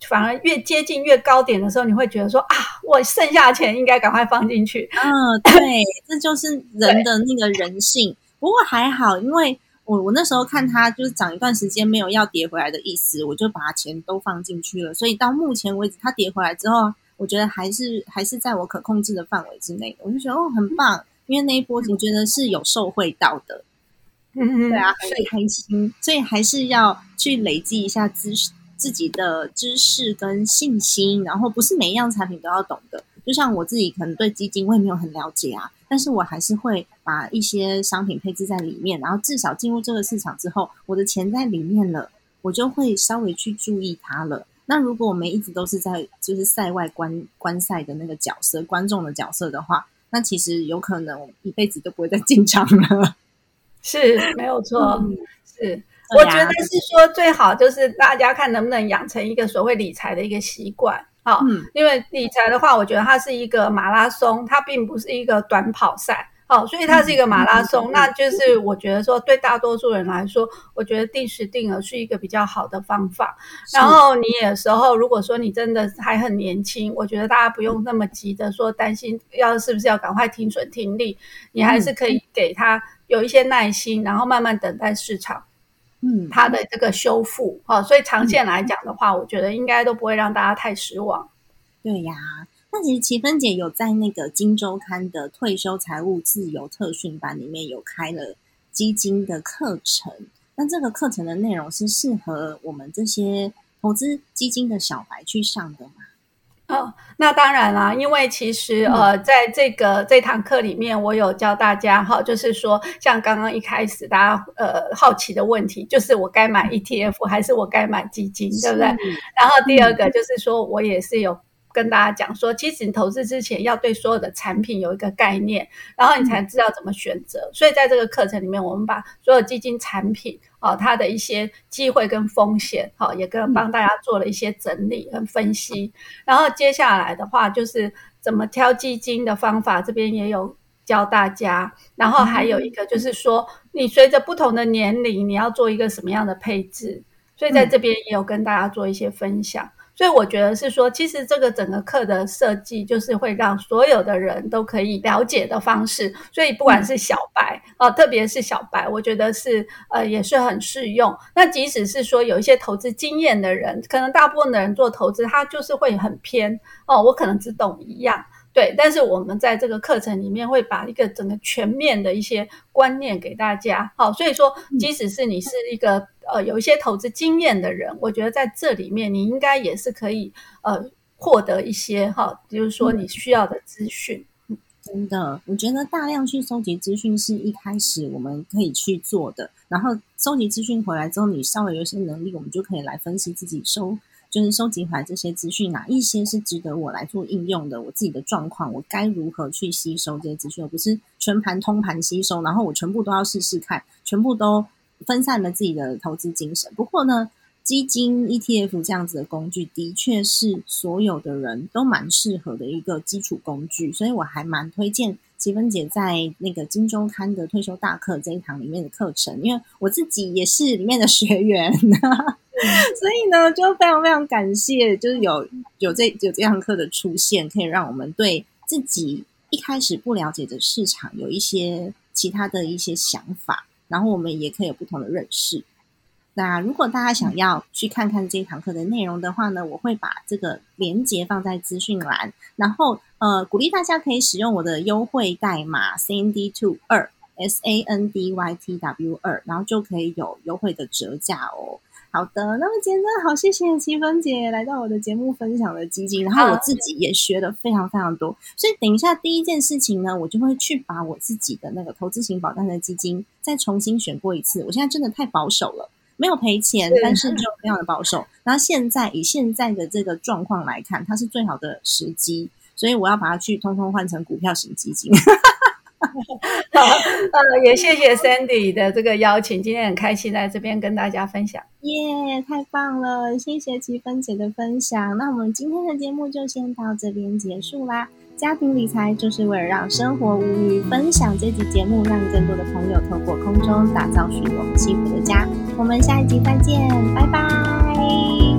反而越接近越高点的时候，你会觉得说啊，我剩下的钱应该赶快放进去。嗯，对，这就是人的那个人性。不过还好，因为。我我那时候看它就是涨一段时间没有要跌回来的意思，我就把钱都放进去了。所以到目前为止，它跌回来之后，我觉得还是还是在我可控制的范围之内。我就觉得哦，很棒，因为那一波我觉得是有受惠到的。嗯嗯，对啊，很开心。所以还是要去累积一下知识，自己的知识跟信心，然后不是每一样产品都要懂的。就像我自己可能对基金我也没有很了解啊，但是我还是会把一些商品配置在里面，然后至少进入这个市场之后，我的钱在里面了，我就会稍微去注意它了。那如果我们一直都是在就是赛外观观赛的那个角色、观众的角色的话，那其实有可能我一辈子都不会再进场了。是没有错，是我觉得是说最好就是大家看能不能养成一个所谓理财的一个习惯。好，因为理财的话，我觉得它是一个马拉松，它并不是一个短跑赛。好，所以它是一个马拉松，那就是我觉得说，对大多数人来说，我觉得定时定额是一个比较好的方法。然后你有时候，如果说你真的还很年轻，我觉得大家不用那么急的说担心要是不是要赶快停损停利，你还是可以给他有一些耐心，然后慢慢等待市场。嗯，它的这个修复哦，所以长线来讲的话，我觉得应该都不会让大家太失望。对呀，那其实齐芬姐有在那个《金周刊》的退休财务自由特训班里面有开了基金的课程，那这个课程的内容是适合我们这些投资基金的小白去上的吗？哦，那当然啦，因为其实呃，在这个这堂课里面，我有教大家哈，就是说，像刚刚一开始大家呃好奇的问题，就是我该买 ETF 还是我该买基金，对不对？然后第二个就是说我也是有。跟大家讲说，其实你投资之前要对所有的产品有一个概念，然后你才知道怎么选择。所以在这个课程里面，我们把所有基金产品啊，它的一些机会跟风险，好，也跟帮大家做了一些整理跟分析。然后接下来的话，就是怎么挑基金的方法，这边也有教大家。然后还有一个就是说，你随着不同的年龄，你要做一个什么样的配置。所以在这边也有跟大家做一些分享。所以我觉得是说，其实这个整个课的设计就是会让所有的人都可以了解的方式。所以不管是小白啊，特别是小白，我觉得是呃也是很适用。那即使是说有一些投资经验的人，可能大部分的人做投资，他就是会很偏哦，我可能只懂一样。对，但是我们在这个课程里面会把一个整个全面的一些观念给大家。好，所以说即使是你是一个呃有一些投资经验的人，我觉得在这里面你应该也是可以呃获得一些哈，比如说你需要的资讯。真的，我觉得大量去收集资讯是一开始我们可以去做的。然后收集资讯回来之后，你稍微有一些能力，我们就可以来分析自己收。就是收集回来这些资讯，哪一些是值得我来做应用的？我自己的状况，我该如何去吸收这些资讯？而不是全盘通盘吸收，然后我全部都要试试看，全部都分散了自己的投资精神。不过呢，基金 ETF 这样子的工具，的确是所有的人都蛮适合的一个基础工具，所以我还蛮推荐齐芬姐在那个金周刊的退休大课这一堂里面的课程，因为我自己也是里面的学员。所以呢，就非常非常感谢，就是有有这有这堂课的出现，可以让我们对自己一开始不了解的市场有一些其他的一些想法，然后我们也可以有不同的认识。那如果大家想要去看看这堂课的内容的话呢，我会把这个连接放在资讯栏，然后呃鼓励大家可以使用我的优惠代码 C N D Two 二 S A N D Y T W 二，然后就可以有优惠的折价哦。好的，那么今天真的好，谢谢七分姐来到我的节目分享的基金，然后我自己也学了非常非常多。所以等一下第一件事情呢，我就会去把我自己的那个投资型保单的基金再重新选过一次。我现在真的太保守了，没有赔钱，但是就非常的保守。然后现在以现在的这个状况来看，它是最好的时机，所以我要把它去通通换成股票型基金。好，呃，也谢谢 Sandy 的这个邀请，今天很开心在这边跟大家分享。耶，太棒了！谢谢齐芬姐的分享。那我们今天的节目就先到这边结束啦。家庭理财就是为了让生活无虞，分享这集节目，让更多的朋友透过空中打造属于我们幸福的家。我们下一集再见，拜拜。